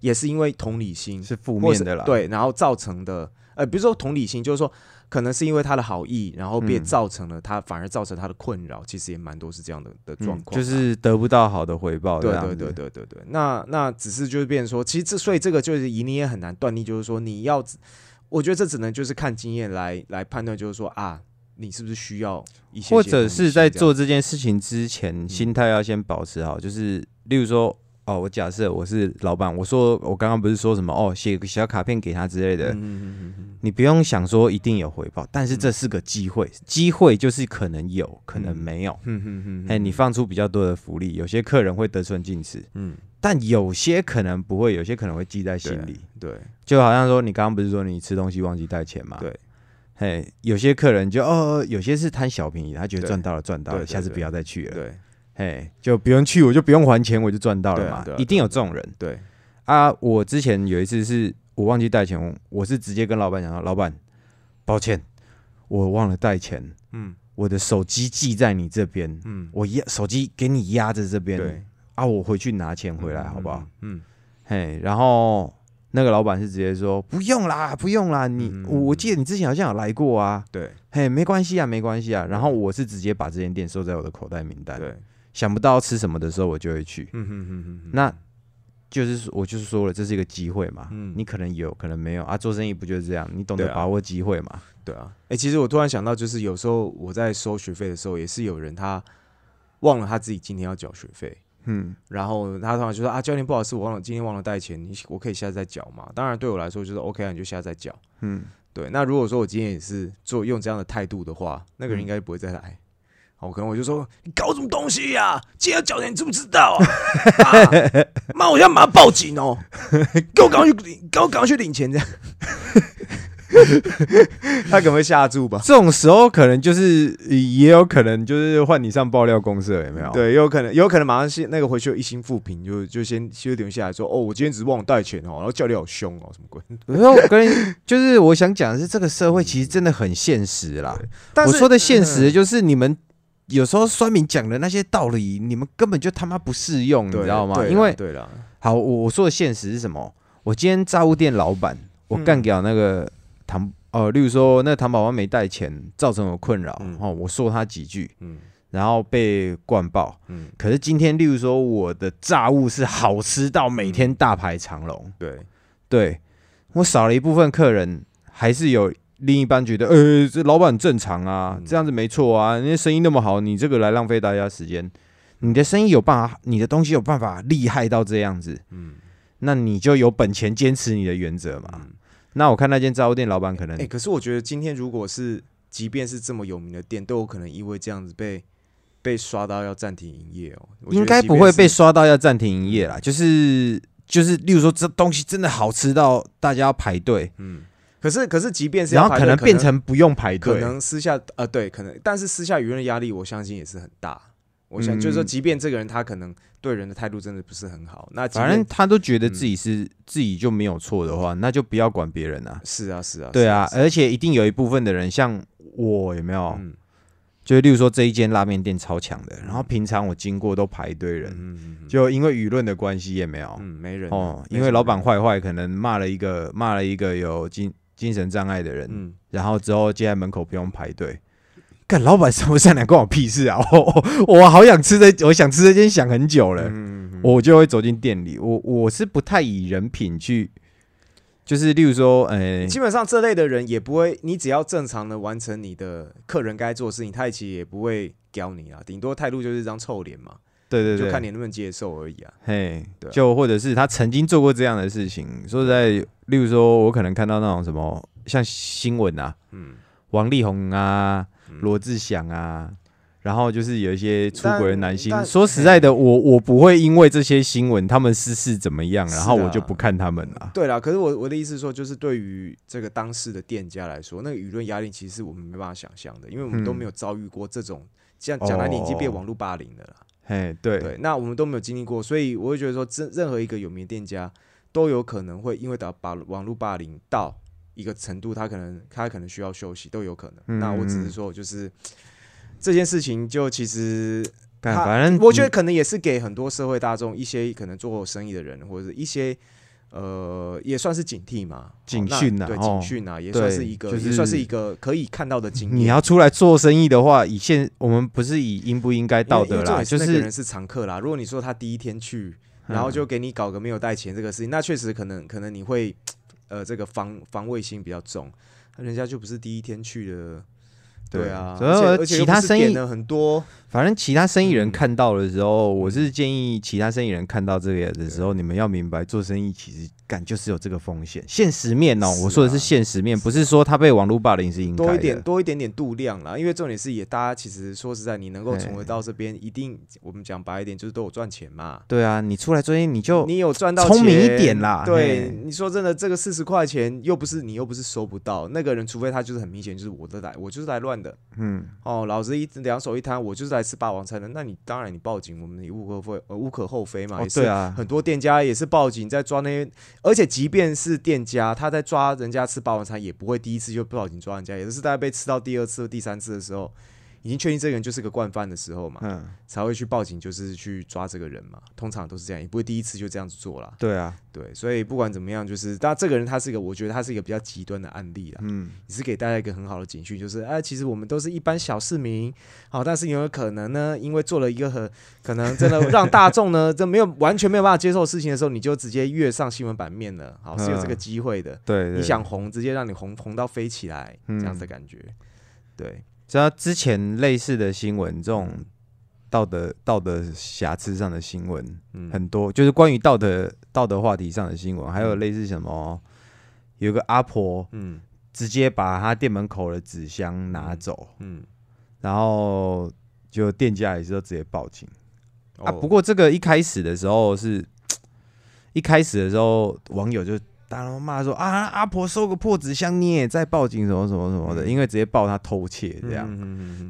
也是因为同理心是负面的啦，对，然后造成的，呃，比如说同理心，就是说，可能是因为他的好意，然后变造成了他反而造成他的困扰，其实也蛮多是这样的的状况，就是得不到好的回报，对对对对对对。那那只是就是变成说，其实这所以这个就是以你也很难断定，就是说你要，我觉得这只能就是看经验来来判断，就是说啊，你是不是需要一些，或者是在做这件事情之前，心态要先保持好，就是例如说。哦，我假设我是老板，我说我刚刚不是说什么哦，写个小卡片给他之类的，嗯你不用想说一定有回报，但是这是个机会，机会就是可能有可能没有，哎，你放出比较多的福利，有些客人会得寸进尺，嗯，但有些可能不会，有些可能会记在心里，对，就好像说你刚刚不是说你吃东西忘记带钱吗，对，嘿，有些客人就哦，有些是贪小便宜，他觉得赚到了赚到了，下次不要再去了，对。嘿，就不用去，我就不用还钱，我就赚到了嘛。一定有这种人。对啊，我之前有一次是我忘记带钱，我是直接跟老板讲说老板，抱歉，我忘了带钱。嗯，我的手机寄在你这边。嗯，我压手机给你压在这边。对啊，我回去拿钱回来，好不好？嗯，嘿，然后那个老板是直接说不用啦，不用啦，你我记得你之前好像有来过啊。对，嘿，没关系啊，没关系啊。然后我是直接把这间店收在我的口袋名单。对。想不到吃什么的时候，我就会去。嗯哼哼哼，那就是我就是说了，这是一个机会嘛。嗯，你可能有可能没有啊。做生意不就是这样？你懂得把握机会嘛？对啊。哎，其实我突然想到，就是有时候我在收学费的时候，也是有人他忘了他自己今天要缴学费。嗯，然后他通常就说：“啊，教练不好意思，我忘了今天忘了带钱，你我可以下次再缴嘛？”当然对我来说就是 OK 啊，你就下次再缴。嗯，对。那如果说我今天也是做用这样的态度的话，那个人应该不会再来。我可能我就说你搞什么东西呀？今天要缴钱，你知不知道啊？妈，我要马上报警哦！给我赶快去，给我赶快去领钱，这样。他可能会下注吧？这种时候可能就是也有可能就是换你上爆料公社，有没有？对，有可能，有可能马上先那个回去一心复评，就就先先留下来说，哦，我今天只是忘了带钱哦，然后教练好凶哦，什么鬼？然后我跟就是我想讲的是，这个社会其实真的很现实啦。我说的现实就是你们有时候酸民讲的那些道理，你们根本就他妈不适用，你知道吗？因为对了，好，我我说的现实是什么？我今天炸物店老板，我干掉那个糖哦，例如说那个糖宝宝没带钱，造成我困扰，哦，我说他几句，嗯，然后被灌爆，嗯，可是今天例如说我的炸物是好吃到每天大排长龙，对，对我少了一部分客人，还是有另一半觉得，呃，这老板正常啊，这样子没错啊，人家生意那么好，你这个来浪费大家时间，你的生意有办法，你的东西有办法厉害到这样子，嗯。那你就有本钱坚持你的原则嘛？那我看那间杂货店老板可能……哎，可是我觉得今天如果是，即便是这么有名的店，都有可能因为这样子被被刷到要暂停营业哦。应该不会被刷到要暂停营业啦，就是就是，例如说这东西真的好吃到大家要排队，嗯。可是可是，即便是然后可能变成不用排队，可能私下呃对，可能但是私下舆论压力，我相信也是很大。我想就是说，即便这个人他可能对人的态度真的不是很好，那反正他都觉得自己是自己就没有错的话，那就不要管别人啊。是啊，是啊，对啊，而且一定有一部分的人像我有没有？就例如说这一间拉面店超强的，然后平常我经过都排队人，就因为舆论的关系也没有，嗯，没人哦，因为老板坏坏，可能骂了一个骂了一个有精精神障碍的人，然后之后接在门口不用排队。干老板善不善良关我屁事啊！我我好想吃这，我想吃这间想很久了，我就会走进店里。我我是不太以人品去，就是例如说，呃，基本上这类的人也不会，你只要正常的完成你的客人该做的事情，他其实也不会刁你啊。顶多态度就是一张臭脸嘛。对对对，就看你能不能接受而已啊。嘿，对就或者是他曾经做过这样的事情。说实在，例如说我可能看到那种什么像新闻啊，嗯，王力宏啊。罗志祥啊，然后就是有一些出轨的男星。说实在的，我我不会因为这些新闻他们私事怎么样，然后我就不看他们了。对啦，可是我我的意思说，就是对于这个当事的店家来说，那个舆论压力其实是我们没办法想象的，因为我们都没有遭遇过这种，像讲来你已经变网络霸凌的了。哎，对对，那我们都没有经历过，所以我会觉得说，任任何一个有名店家都有可能会因为打把网络霸凌到。一个程度，他可能他可能需要休息，都有可能。那我只是说，就是这件事情，就其实，反正我觉得可能也是给很多社会大众一些可能做生意的人，或者一些呃，也算是警惕嘛，警讯呐，对，警讯呐，也算是一个，也算是一个可以看到的经验。你要出来做生意的话，以现我们不是以应不应该道德啦，就是人是常客啦。如果你说他第一天去，然后就给你搞个没有带钱这个事情，那确实可能可能你会。呃，这个防防卫心比较重，人家就不是第一天去了，对啊，而且其他生意很多。反正其他生意人看到的时候，我是建议其他生意人看到这个的时候，你们要明白，做生意其实干就是有这个风险。现实面哦，我说的是现实面，不是说他被网络霸凌是应该多一点多一点点度量啦。因为重点是也大家其实说实在，你能够重回到这边，一定我们讲白一点，就是都有赚钱嘛。对啊，你出来做生意，你就你有赚到聪明一点啦。对，你说真的，这个四十块钱又不是你又不是收不到，那个人除非他就是很明显就是我的来，我就是来乱的。嗯，哦，老子一两手一摊，我就是来吃霸王餐的。那你当然你报警，我们也无可非呃无可厚非嘛。也是啊，很多店家也是报警在抓那些，而且即便是店家他在抓人家吃霸王餐，也不会第一次就报警抓人家，也是大概被吃到第二次、第三次的时候。已经确定这个人就是个惯犯的时候嘛，嗯，才会去报警，就是去抓这个人嘛。通常都是这样，也不会第一次就这样子做了。对啊，对，所以不管怎么样，就是当这个人他是一个，我觉得他是一个比较极端的案例了。嗯，也是给大家一个很好的警讯，就是哎，其实我们都是一般小市民，好，但是有没有可能呢？因为做了一个很可能真的让大众呢，这没有完全没有办法接受事情的时候，你就直接跃上新闻版面了。好，是有这个机会的。对，你想红，直接让你红红到飞起来，这样子的感觉。对。知道之前类似的新闻，这种道德道德瑕疵上的新闻嗯。很多，就是关于道德道德话题上的新闻，还有类似什么，有个阿婆，嗯，直接把他店门口的纸箱拿走，嗯，然后就店家也是都直接报警。啊。不过这个一开始的时候是，一开始的时候网友就大人骂说啊，阿婆收个破纸箱，你也在报警什么什么什么的，因为直接报他偷窃这样。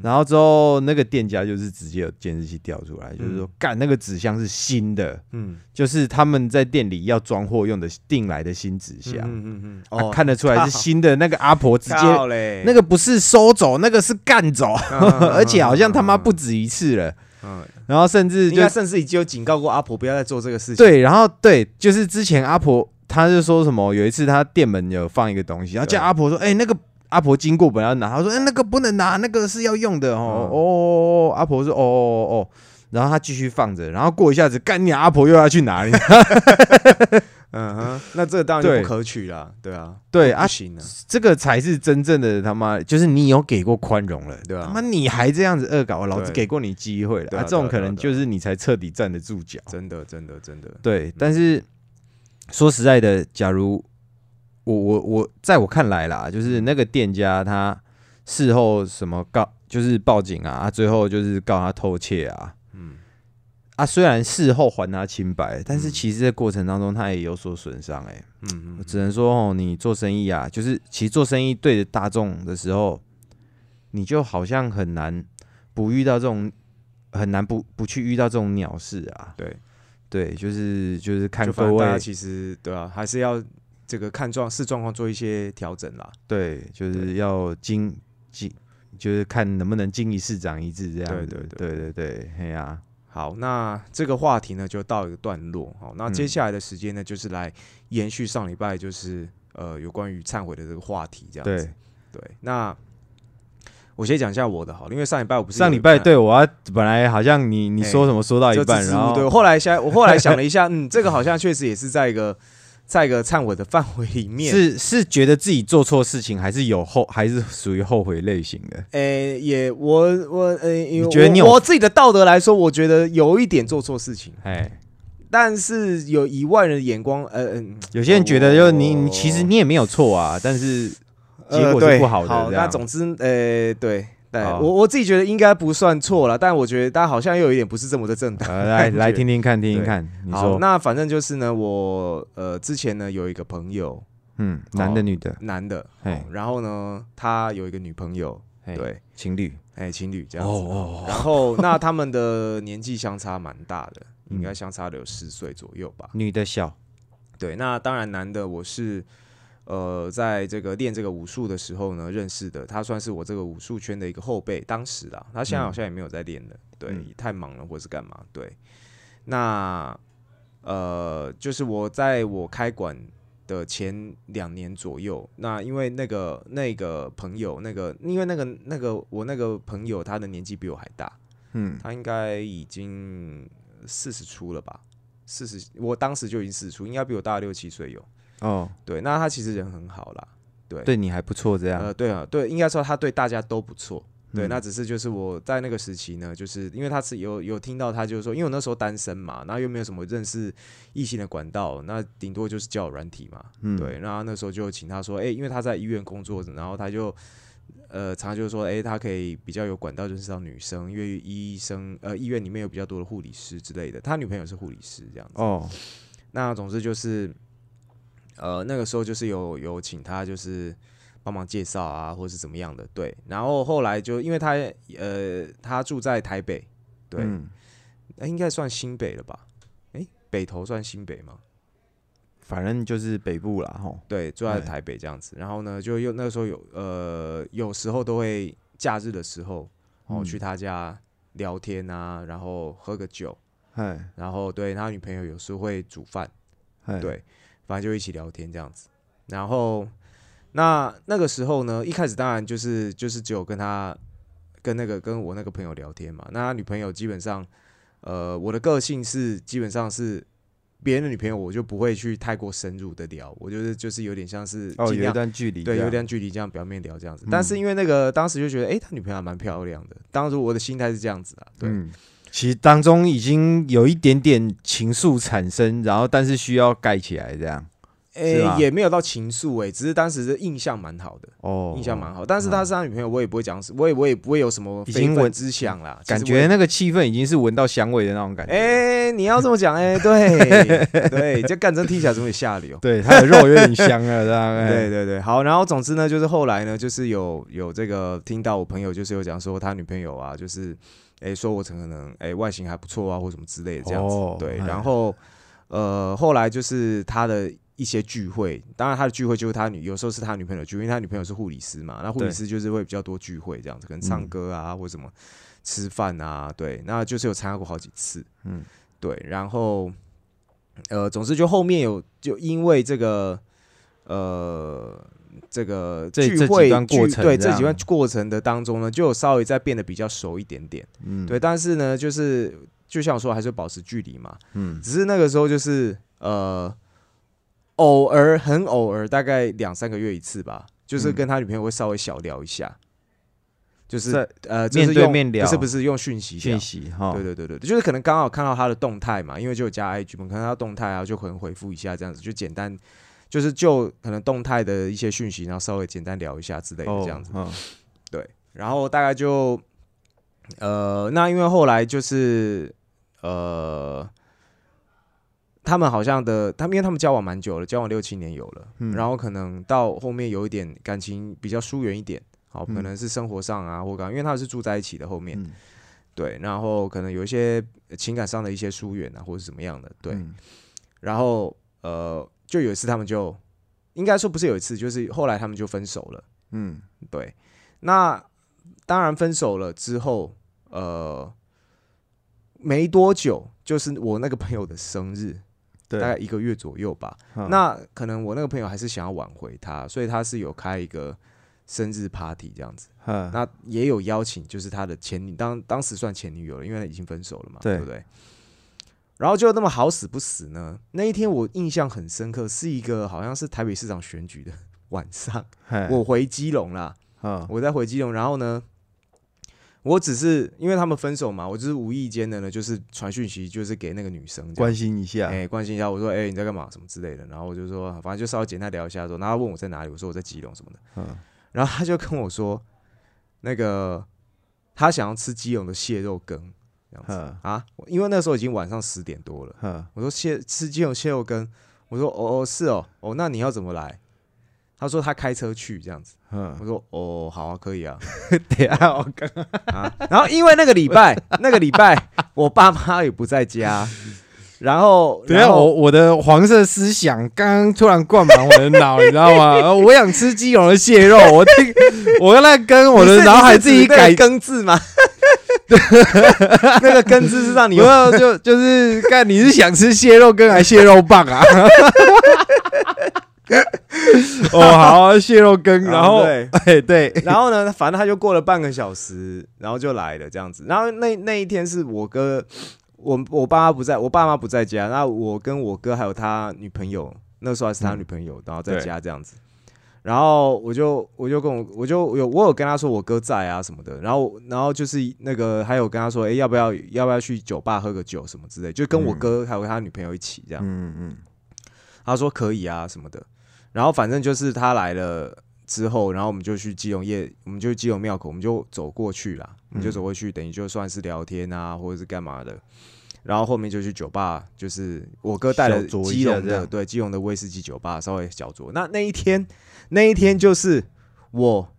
然后之后那个店家就是直接有监视器调出来，就是说干那个纸箱是新的，嗯，就是他们在店里要装货用的订来的新纸箱，嗯嗯嗯，哦，看得出来是新的。那个阿婆直接那个不是收走，那个是干走，而且好像他妈不止一次了。嗯，然后甚至就甚至已经有警告过阿婆不要再做这个事情。对，然后对，就是之前阿婆。他就说什么？有一次他店门有放一个东西，然后叫阿婆说：“哎，那个阿婆经过本来要拿，他说：‘哎，那个不能拿，那个是要用的哦。’哦，阿婆说：‘哦哦哦。’然后他继续放着，然后过一下子，干你阿婆又要去哪里？嗯哼，那这当然不可取了，对啊，对啊，行啊，这个才是真正的他妈，就是你有给过宽容了，对吧？他妈你还这样子恶搞，老子给过你机会了啊！这种可能就是你才彻底站得住脚，真的，真的，真的，对，但是。说实在的，假如我我我在我看来啦，就是那个店家他事后什么告，就是报警啊，最后就是告他偷窃啊，嗯，啊，虽然事后还他清白，但是其实在过程当中他也有所损伤，哎，嗯只能说哦，你做生意啊，就是其实做生意对着大众的时候，你就好像很难不遇到这种，很难不不去遇到这种鸟事啊，对。对，就是就是看各位，其实对啊，还是要这个看状视状况做一些调整啦。对，就是要经经，就是看能不能经一事长一智这样。对对对对对，嘿呀。好，那这个话题呢就到一个段落。好，那接下来的时间呢，就是来延续上礼拜就是呃有关于忏悔的这个话题这样子。对，那。我先讲一下我的好，因为上礼拜我不是上礼拜对我要本来好像你你说什么说到一半，然后对，后来想我后来想了一下，嗯，这个好像确实也是在一个在一个忏悔的范围里面，是是觉得自己做错事情，还是有后还是属于后悔类型的？诶，也我我呃，因为觉得你我自己的道德来说，我觉得有一点做错事情，哎，但是有以外人的眼光，呃，有些人觉得就是你你其实你也没有错啊，但是。结果是不好的。好，那总之，呃，对，对我我自己觉得应该不算错了，但我觉得大家好像又有一点不是这么的正当。来来听听看，听听看。好，那反正就是呢，我呃之前呢有一个朋友，嗯，男的女的，男的，然后呢他有一个女朋友，对，情侣，哎，情侣这样子。哦然后 那他们的年纪相差蛮大的，应该相差了有十岁左右吧。女的小，对，那当然男的我是。呃，在这个练这个武术的时候呢，认识的他算是我这个武术圈的一个后辈。当时啊，他现在好像也没有在练了，对，太忙了或是干嘛？对，那呃，就是我在我开馆的前两年左右，那因为那个那个朋友，那个因为那个那个我那个朋友，他的年纪比我还大，嗯，他应该已经四十出了吧？四十，我当时就已经四十出，应该比我大六七岁有。哦，对，那他其实人很好啦，对，对你还不错，这样，呃，对啊，对，应该说他对大家都不错，对，那只是就是我在那个时期呢，就是因为他是有有听到他就是说，因为我那时候单身嘛，然后又没有什么认识异性的管道，那顶多就是交友软体嘛，嗯，对，然后那时候就请他说，哎，因为他在医院工作，然后他就呃，常常就是说，哎，他可以比较有管道认识到女生，因为医生呃医院里面有比较多的护理师之类的，他女朋友是护理师这样子，哦，那总之就是。呃，那个时候就是有有请他，就是帮忙介绍啊，或是怎么样的，对。然后后来就因为他呃，他住在台北，对，那应该算新北了吧？哎，北投算新北吗？反正就是北部啦，吼。对，住在台北这样子。然后呢，就又那个时候有呃，有时候都会假日的时候，哦，去他家聊天啊，然后喝个酒，哎，然后对他女朋友有时候会煮饭，对。反正就一起聊天这样子，然后那那个时候呢，一开始当然就是就是只有跟他跟那个跟我那个朋友聊天嘛。那他女朋友基本上，呃，我的个性是基本上是别人的女朋友，我就不会去太过深入的聊，我就是就是有点像是哦，有一段距离，对，有一段距离这样表面聊这样子。但是因为那个当时就觉得，哎，他女朋友还蛮漂亮的，当时我的心态是这样子啊，对。其实当中已经有一点点情愫产生，然后但是需要盖起来这样。诶、吧也没有到情愫诶，只是当时的印象蛮好的，哦，印象蛮好。但是他是他女朋友，我也不会讲，我也我也不会有什么已经闻非分之想啦，感觉那个气氛已经是闻到香味的那种感觉。哎、你要这么讲，哎、对 对，这干真听起来怎么有下流？对，他的肉有点香啊，这样。哎对对对，好，然后总之呢，就是后来呢，就是有有这个听到我朋友就是有讲说他女朋友啊，就是哎、说我可能哎、外形还不错啊，或什么之类的这样子，哦对，哎。然后呃后来就是他的一些聚会，当然他的聚会就是他女有时候是他女朋友的聚会，因为他女朋友是护理师嘛，那护理对师就是会比较多聚会这样子，可能唱嗯。歌啊、或什么吃饭啊，对，那就是有参加过好几次，嗯，对，然后呃，总之就后面有就因为这个呃这个聚会段过程对程这几段过程的当中呢，就有稍微再变得比较熟一点点，嗯，对，但是呢，就是就像我说，还是保持距离嘛，嗯，只是那个时候就是呃偶尔很偶尔，大概两三个月一次吧，就是嗯。跟他女朋友会稍微小聊一下。就是呃，就是面对用面聊不是不是用讯息聊讯息哈，对对对对，就是可能刚好看到他的动态嘛，因为就有加 IG 嘛，看到他动态啊，就可能回复一下这样子，就简单，就是就可能动态的一些讯息，然后稍微简单聊一下之类的哦，这样子。嗯。对，然后大概就呃，那因为后来就是呃，他们好像的，他们因为他们交往蛮久了，交往六七年有了，嗯。然后可能到后面有一点感情比较疏远一点，好，可嗯能是生活上啊或干嘛，因为他们是住在一起的后面。嗯。对，然后可能有一些情感上的一些疏远啊，或者是怎么样的，对，嗯。然后呃，就有一次他们就应该说不是有一次，就是后来他们就分手了，嗯。对，那当然分手了之后，呃，没多久就是我那个朋友的生日，大概一个月左右吧，嗯。那可能我那个朋友还是想要挽回他，所以他是有开一个生日 party 这样子。嗯。那也有邀请，就是他的前女当当时算前女友了，因为他已经分手了嘛，对。对不对？然后就那么好死不死呢？那一天我印象很深刻，是一个好像是台北市长选举的晚上，我回基隆啦，嗯。我在回基隆，然后呢，我只是因为他们分手嘛，我就是无意间的呢，就是传讯息，就是给那个女生关心一下，哎、关心一下，我说哎、你在干嘛？什么之类的，然后我就说反正就稍微简单聊一下说，然后他问我在哪里，我说我在基隆什么的，嗯。然后他就跟我说，那个他想要吃基隆的蟹肉羹这样子。嗯啊，因为那时候已经晚上十点多了，嗯我说蟹吃鸡肉蟹肉羹，我说哦哦是哦。哦，那你要怎么来？他说他开车去这样子，嗯，我说哦好啊可以啊。等一下 我刚啊，然后因为那个礼拜 那个礼拜我爸妈也不在家，然后等一下，我我的黄色思想刚刚突然灌满我的脑，你知道吗？呃我想吃基隆的蟹肉，我听我在跟我的脑海自己改，更字吗？那个根子是让你没有就就是看你是想吃蟹肉羹还是蟹肉棒啊？哦，好啊，蟹肉羹，然后对 哎对，然后呢，反正他就过了半个小时，然后就来了这样子。然后那那一天是我哥，我我爸妈不在，我爸妈不在家，那我跟我哥还有他女朋友，那时候还是他女朋友，然后在家这样子。然后我就我就跟我我就有我有跟他说我哥在啊什么的，然后然后就是那个还有跟他说，哎、要不要要不要去酒吧喝个酒什么之类，就跟我嗯哥还有他女朋友一起这样。嗯嗯他说可以啊什么的，然后反正就是他来了之后，然后我们就去基隆夜，我们就去基隆庙口，我们就走过去啦，我们就走过去，等于就算是聊天啊，或者是干嘛的。然后后面就去酒吧，就是我哥带了基隆的，对基隆的威士忌酒吧，稍微小酌。那那一天，那一天就是我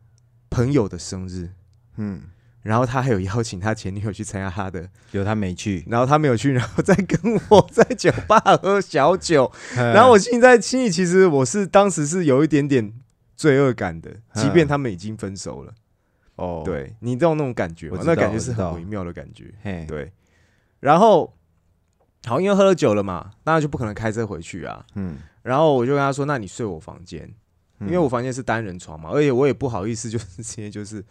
朋友的生日，嗯，然后他还有邀请他前女友去参加他的，有他没去，然后他没有去，然后再跟我在酒吧喝小酒，然然后我心里在心里，其实我是当时是有一点点罪恶感的，即便嗯他们已经分手了。哦，对你知道那种感觉吗我？那感觉是很微妙的感觉。嘿，对，然后好，因为喝了酒了嘛，当然就不可能开车回去啊。嗯，然后我就跟他说：“那你睡我房间，因为嗯我房间是单人床嘛，而且我也不好意思，就是直接就是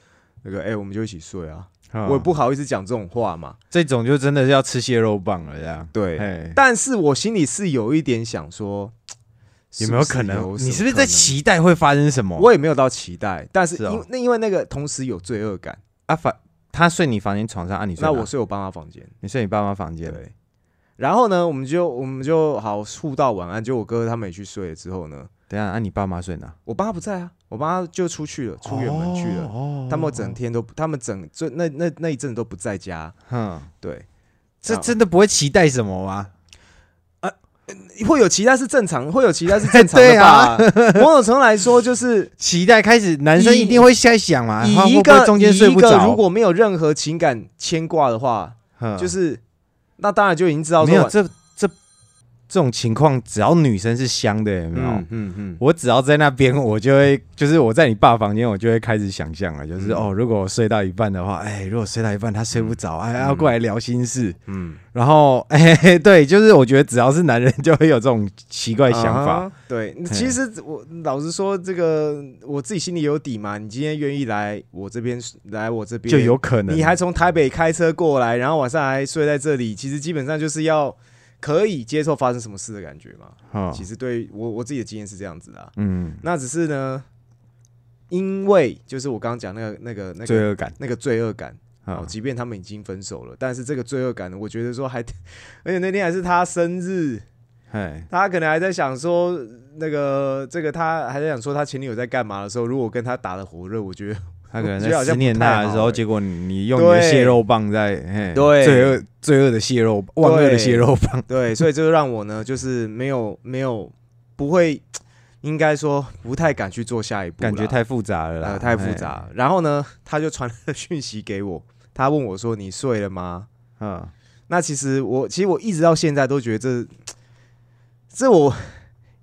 那个，哎、我们就一起睡啊。嗯我也不好意思讲这种话嘛。这种就真的是要吃蟹肉棒了，这样。对，哎，但是我心里是有一点想说，有没有可能？你是不是在期待会发生什么？我也没有到期待，但是因那因为那个同时有罪恶感，啊，房他睡你房间床上，啊，你睡那我睡我爸妈房间，你睡你爸妈房间，对。然后呢，我们就我们就好互道晚安。就我哥他们也去睡了之后呢，等下，啊你爸妈睡哪？我爸不在啊，我爸就出去了，出远门去了。哦，他们整天都，他们整这那那那一阵都不在家。哼，对，这真的不会期待什么吗？会有期待是正常，会有期待是正常的吧？某种程度来说，就是期待开始，男生一定会在想嘛。以一个中间睡不着，如果没有任何情感牵挂的话，就是那当然就已经知道说这。这种情况，只要女生是香的，有没有？嗯嗯，我只要在那边，我就会，就是我在你爸房间，我就会开始想象了，就是哦，如果我睡到一半的话，哎，如果睡到一半他睡不着，哎，要过来聊心事，嗯，然后，哎，对，就是我觉得只要是男人，就会有这种奇怪想法。对，其实我老实说，这个我自己心里有底嘛。你今天愿意来我这边，来我这边就有可能。你还从台北开车过来，然后晚上还睡在这里，其实基本上就是要。可以接受发生什么事的感觉吗？其实对我我自己的经验是这样子的。嗯，那只是呢，因为就是我刚刚讲那个那个那个罪恶感，那个罪恶感。好，即便他们已经分手了，但是这个罪恶感，我觉得说还，而且那天还是他生日，他可能还在想说那个这个他还在想说他前女友在干嘛的时候，如果跟他打的火热，我觉得。他可能在思念他的时候，结果你用你的蟹肉棒在，对，罪恶罪恶的蟹肉，万恶的蟹肉棒，对，所以这就让我呢，就是没有没有不会，应该说不太敢去做下一步，感觉太复杂了，太复杂。然后呢，他就传了讯息给我，他问我说：“你睡了吗？”嗯，那其实我其实我一直到现在都觉得这这我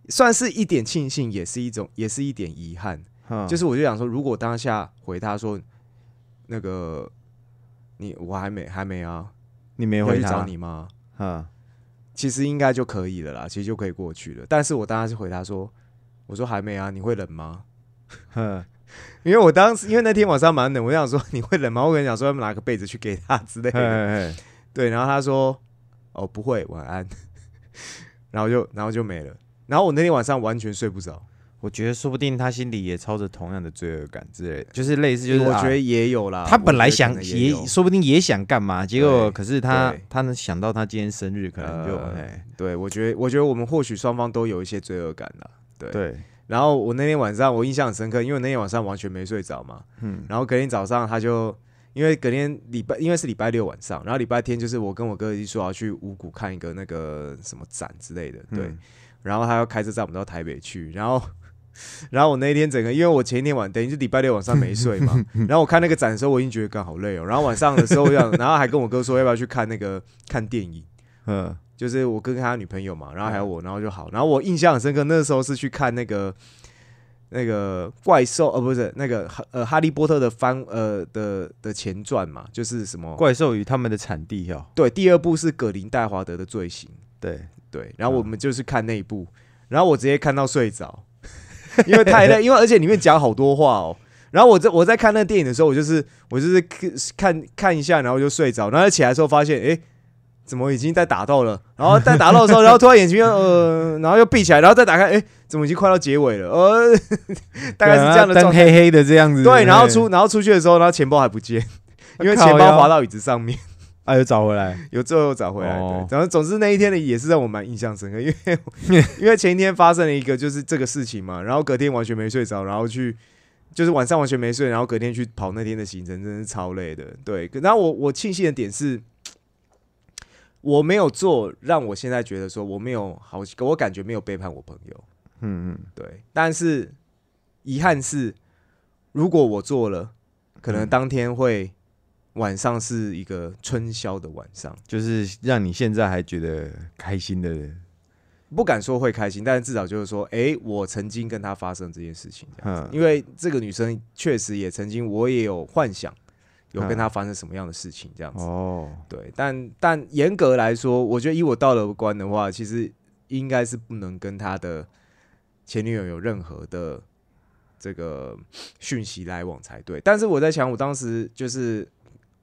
算是一点庆幸，也是一种，也是一点遗憾。就是我就想说，如果当下回他说，那个你我还没还没啊，你没回去找你吗？嗯，其实应该就可以了啦，其实就可以过去了。但是我当时是回答说，我说还没啊，你会冷吗？哼，因为我当时因为那天晚上蛮冷，我想说你会冷吗？我跟你讲说，要拿个被子去给他之类的。对，然后他说哦不会，晚安。然后就然后就没了。然后我那天晚上完全睡不着。我觉得说不定他心里也操着同样的罪恶感之类的，就是类似，就是我觉得也有啦。他本来想也说不定也想干嘛，结果可是他他能想到他今天生日，可能就哎，对我觉得我觉得我们或许双方都有一些罪恶感的，对对。然后我那天晚上我印象很深刻，因为那天晚上完全没睡着嘛，嗯。然后隔天早上他就因为隔天礼拜因为是礼拜六晚上，然后礼拜天就是我跟我哥一说要去五谷看一个那个什么展之类的，对。然后他要开车载我们到台北去，然后。然后我那天整个，因为我前一天晚等于是礼拜六晚上没睡嘛，然后我看那个展的时候，我已经觉得刚好累哦。然后晚上的时候，要，然后还跟我哥说要不要去看那个看电影，嗯，就是我哥跟他女朋友嘛，然后还有我，然后就好。然后我印象很深刻，那时候是去看那个那个怪兽，呃，不是那个呃哈利波特的翻呃的的前传嘛，就是什么怪兽与他们的产地哦。对，第二部是葛林戴华德的罪行，对对。然后我们就是看那一部，然后我直接看到睡着。因为太累，因为而且里面讲好多话哦。然后我在我在看那个电影的时候，我就是我就是看看一下，然后就睡着。然后起来的时候发现，哎，怎么已经在打斗了？然后在打斗的时候，然后突然眼睛又呃，然后又闭起来，然后再打开，哎，怎么已经快到结尾了？呃，大概是这样的状态，黑黑的这样子。对，然后出然后出去的时候，然后钱包还不见，因为钱包滑到椅子上面。啊，又找回来，有最后找回来。对，然后总之那一天呢，也是让我蛮印象深刻，因为 因为前一天发生了一个就是这个事情嘛，然后隔天完全没睡着，然后去就是晚上完全没睡，然后隔天去跑那天的行程，真是超累的。对，然后我我庆幸的点是，我没有做让我现在觉得说我没有好，我感觉没有背叛我朋友。嗯嗯，对。但是遗憾是，如果我做了，可能当天会。晚上是一个春宵的晚上，就是让你现在还觉得开心的，不敢说会开心，但是至少就是说，哎，我曾经跟他发生这件事情，这样子。因为这个女生确实也曾经，我也有幻想，有跟她发生什么样的事情，这样子。哦，对，但但严格来说，我觉得以我道德观的话，其实应该是不能跟他的前女友有任何的这个讯息来往才对。但是我在想，我当时就是。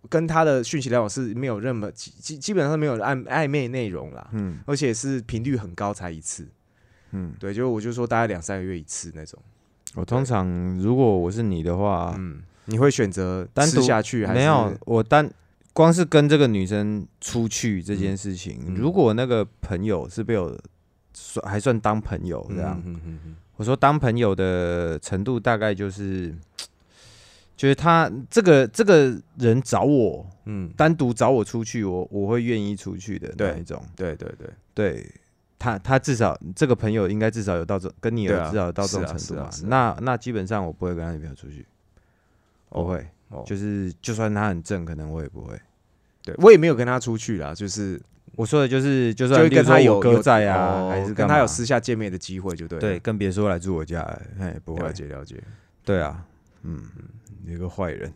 跟他的讯息来往是没有任何基基基本上没有暧暧昧内容啦，嗯，而且是频率很高才一次，嗯，对，就我就说大概两三个月一次那种。我通常如果我是你的话，嗯，你会选择单独下去还是？没有？我单光是跟这个女生出去这件事情，如果那个朋友是被我算还算当朋友这样，我说当朋友的程度大概就是，就是他这个这个人找我，嗯，单独找我出去，我我会愿意出去的那一种，对对对对，他他至少这个朋友应该至少有到这跟你有至少到这种程度嘛，那那基本上我不会跟他女朋友出去，我会。就是，就算他很正，可能我也不会。对我也没有跟他出去啦。就是我说的，就是就算跟他有哥在啊，还是跟他有私下见面的机会，就对。对，更别说来住我家，哎，不会了解了解。对啊，嗯，一个坏人。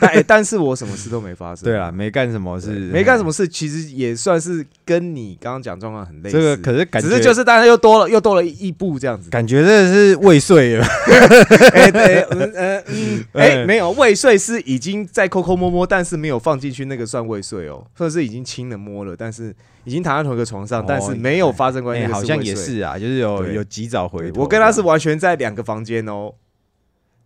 但 但是我什么事都没发生。对啊，没干什么事，没干什么事，其实也算是跟你刚刚讲状况很类似。这个可是感觉，只是就是大家又多了又多了一步这样子，感觉这是未遂了。哎，对，嗯嗯，哎，没有未遂是已经在抠抠摸摸，但是没有放进去，那个算未遂哦，或者是已经亲了摸了，但是已经躺在同一个床上，但是没有发生关系，好像也是啊，就是有有及早回。我跟他是完全在两个房间哦。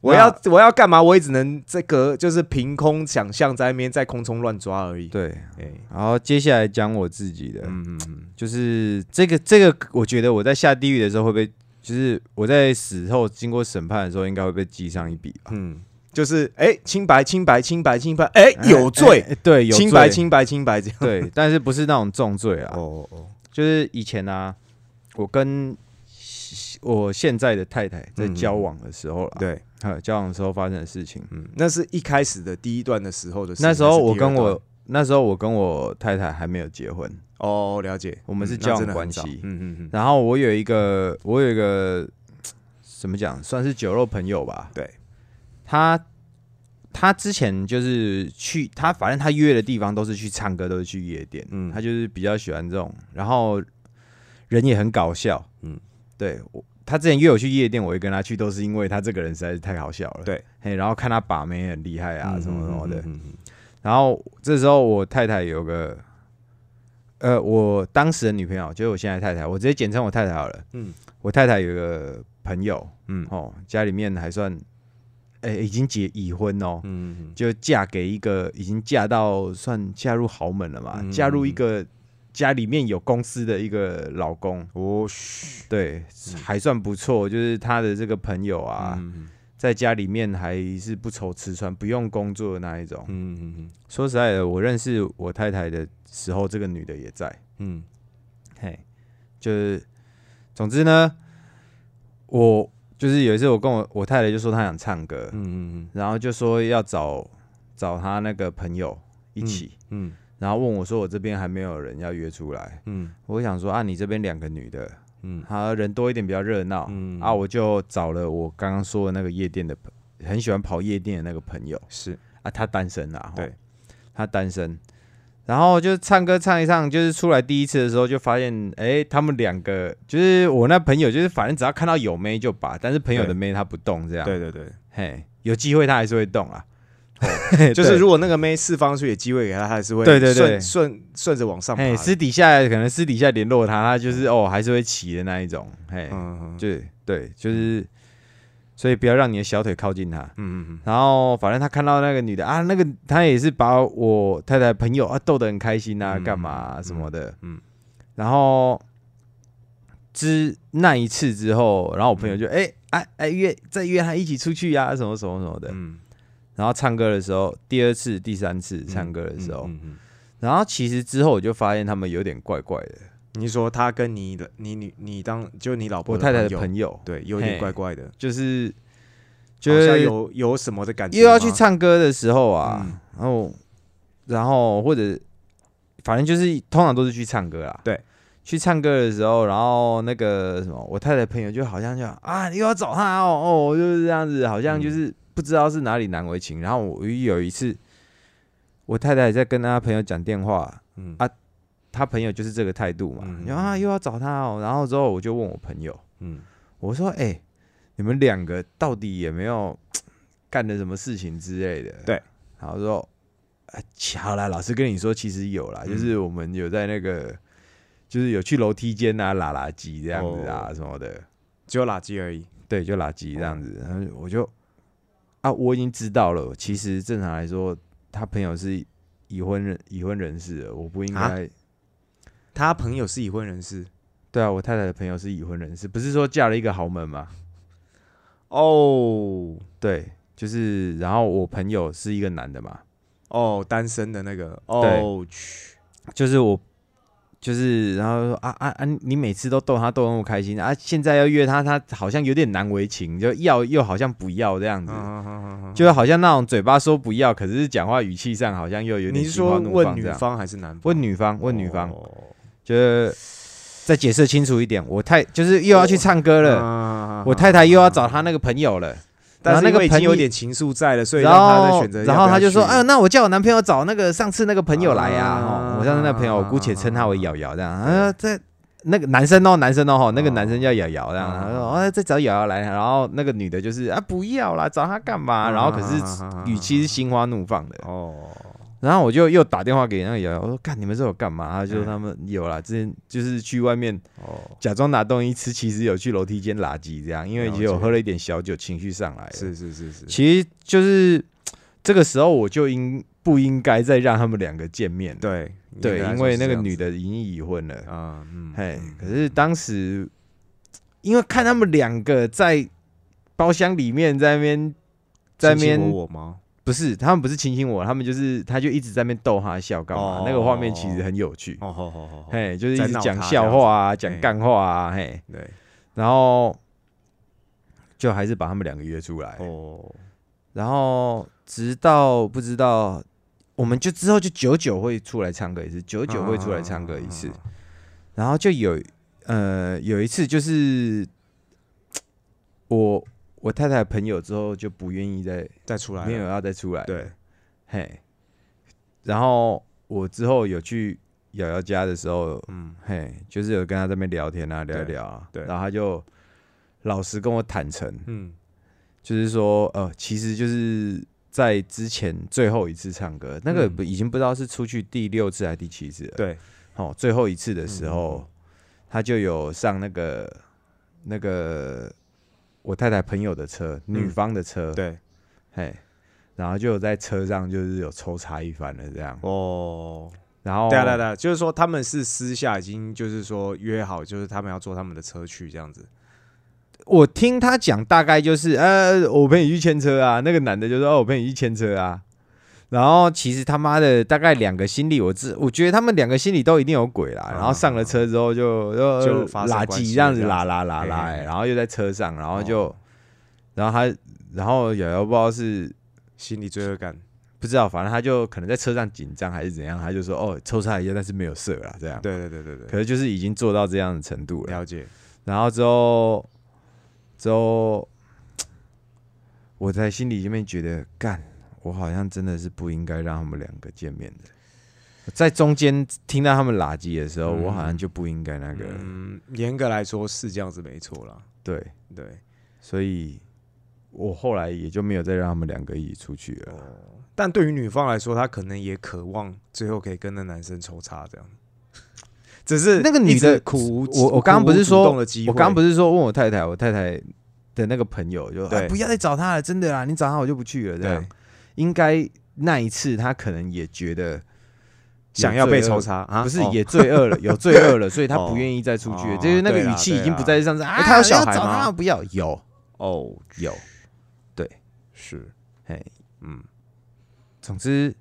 我要我要干嘛？我也只能这个就是凭空想象在那边在空中乱抓而已。对，哎，然后接下来讲我自己的，嗯嗯嗯，就是这个这个，我觉得我在下地狱的时候会被，就是我在死后经过审判的时候，应该会被记上一笔吧。嗯，就是哎，清白清白清白清白，哎，有罪，对，有清白清白清白这样。对，但是不是那种重罪啊？哦哦，就是以前啊，我跟我现在的太太在交往的时候了，对。交往的时候发生的事情，嗯，那是一开始的第一段的时候的事。那时候我跟我那时候我跟我太太还没有结婚哦，了解，我们是交往关系，嗯嗯嗯。然后我有一个我有一个怎么讲，算是酒肉朋友吧。对，他他之前就是去他反正他约的地方都是去唱歌，都是去夜店。嗯，他就是比较喜欢这种，然后人也很搞笑。嗯，对我。他之前约我去夜店，我会跟他去，都是因为他这个人实在是太好笑了。对，嘿，然后看他把妹很厉害啊，什么什么的。然后这时候我太太有个，呃，我当时的女朋友就是我现在太太，我直接简称我太太好了。嗯，我太太有个朋友，嗯，哦，家里面还算，哎，已经结已婚哦，嗯，就嫁给一个已经嫁到算嫁入豪门了嘛，嫁入一个。家里面有公司的一个老公哦，对，还算不错。就是他的这个朋友啊，在家里面还是不愁吃穿，不用工作的那一种。嗯嗯嗯。说实在的，我认识我太太的时候，这个女的也在。嗯，嘿，就是总之呢，我就是有一次我跟我我太太就说她想唱歌，嗯嗯嗯，然后就说要找找她那个朋友一起，嗯。然后问我说：“我这边还没有人要约出来。”嗯，我想说啊，你这边两个女的，嗯，好人多一点比较热闹，嗯。啊，我就找了我刚刚说的那个夜店的朋，很喜欢跑夜店的那个朋友，是。啊，他单身啊，对，他单身，然后就唱歌唱一唱，就是出来第一次的时候就发现，哎，他们两个就是我那朋友，就是反正只要看到有妹就把，但是朋友的妹他不动这样，对对对，嘿，有机会他还是会动啊。就是如果那个妹释放出去机会给他，他还是会对对对顺顺着往上爬。私底下可能私底下联络他，他就是哦还是会骑的那一种。嘿，就对，就是所以不要让你的小腿靠近他。嗯嗯嗯。然后反正他看到那个女的啊，那个他也是把我太太朋友啊逗得很开心啊，干嘛什么的。嗯。然后之那一次之后，然后我朋友就哎哎哎约再约他一起出去呀，什么什么什么的。嗯。然后唱歌的时候，第二次、第三次唱歌的时候，然后其实之后我就发现他们有点怪怪的。你说他跟你的你女你当就你老婆太太的朋友，对，有点怪怪的，就是就是有有什么的感觉。又要去唱歌的时候啊，然后然后或者反正就是通常都是去唱歌啦。对，去唱歌的时候，然后那个什么，我太太朋友就好像就啊，又要找他哦哦，就是这样子，好像就是。不知道是哪里难为情，然后我有一次，我太太在跟她朋友讲电话，嗯。啊，她朋友就是这个态度嘛，然后啊又要找他哦，然后之后我就问我朋友，嗯，我说哎，你们两个到底有没有 干了什么事情之类的？对，然后说，哎，好啦，老师跟你说，其实有啦，就是我们有在那个，就是有去楼梯间啊拉垃圾这样子啊什么的，只有垃圾而已，对，就垃圾这样子，然后我就。啊，我已经知道了。其实正常来说，他朋友是已婚人已婚人士了，我不应该。他朋友是已婚人士，对啊，我太太的朋友是已婚人士，不是说嫁了一个豪门吗？哦，对，就是，然后我朋友是一个男的嘛，哦，单身的那个，哦，去，就是我，就是，然后说啊啊啊，你每次都逗他逗那么开心啊，现在要约他，他好像有点难为情，就要又好像不要这样子，嗯就好像那种嘴巴说不要，可是讲话语气上好像又有点你是说问女。方还是男方？问女方，问女方，哦就是再解释清楚一点，我太就是又要去唱歌了，了我太太又要找她那个朋友了。但是那个朋友有点情愫在了，所以他在后选择。然后他就说：“哎、那我叫我男朋友找那个上次那个朋友来呀、啊哦，我上次那个朋友，我姑且称他为瑶瑶这样。啊，在那个男生哦，男生哦，吼那个男生叫瑶瑶这样。他说：哦，再找瑶瑶来。然后那个女的就是啊，不要啦，找他干嘛？然后可是语气是心花怒放的。哦，然后我就又打电话给那个瑶瑶，我说：看你们这有干嘛？他就说嗯他们有啦，之前就是去外面哦，假装拿东西吃，其实有去楼梯间垃圾这样，因为了解有喝了一点小酒，情绪上来了。是是是是，其实就是这个时候，我就应不应该再让他们两个见面？对对，因为那个女的的已经已婚了。啊，嗯，嘿，嗯可是当时因为看他们两个在包厢里面在那边在那边我我吗？不是他们不是亲亲我，他们就是他就一直在那边逗他笑干嘛？哦那个画面其实很有趣。哦，好好好好，嘿，就是一直讲笑话啊，讲干话啊，嘿，对，然后就还是把他们两个约出来。哦，然后直到不知道，我们就之后就久久会出来唱歌一次，久久会出来唱歌一次。啊然后就有呃有一次就是我我太太朋友之后就不愿意再再出来了，没有要再出来，，对，嘿。然后我之后有去瑶瑶家的时候，嗯，嘿，就是有跟他在那边聊天啊，聊一聊啊，对。然后他就老实跟我坦诚，嗯，就是说，呃，其实就是在之前最后一次唱歌，那个已经不知道是出去第六次还是第七次了。，对，哦，最后一次的时候，他就有上那个那个我太太朋友的车，女嗯方的车，，对，嘿，然后就有在车上就是有抽查一番了这样，哦，然后对啊对啊对啊，就是说他们是私下已经就是说约好，就是他们要坐他们的车去这样子，我听他讲，大概就是，呃，我陪你去牵车啊。那个男的就说，哦，我陪你去牵车啊。然后其实他妈的，大概两个心里，我自，我觉得他们两个心里都一定有鬼啦。嗯然后上了车之后就就就发生拉鸡这样子拉拉拉拉、然后又在车上，然后就，哦然后他，然后瑶瑶不知道是心理罪恶感，不知道，反正他就可能在车上紧张还是怎样，他就说，哦，抽插一下，但是没有射啦，这样。对对对对对，可是就是已经做到这样的程度了。了解，然后之后，之后，我在心里里面觉得，干，我好像真的是不应该让他们两个见面的。在中间听到他们垃圾的时候，嗯我好像就不应该那个，嗯，严格来说是这样子没错啦，对，对，所以我后来也就没有再让他们两个一起出去了。但对于女方来说，她可能也渴望最后可以跟那男生抽插这样。只是那个女的苦无，我我刚刚不是说我刚刚不是说问我太太，我太太的那个朋友就对哎不要再找他了，真的啦，你找他我就不去了。这样对应该那一次他可能也觉得想要被抽查。啊？哦不是也罪恶了，有罪恶了，所以他不愿意再出去。哦就是那个语气已经不对啦再是上次啊，哎他有小孩吗？他不要，有。哦，有。对，是，嘿，嗯，总之，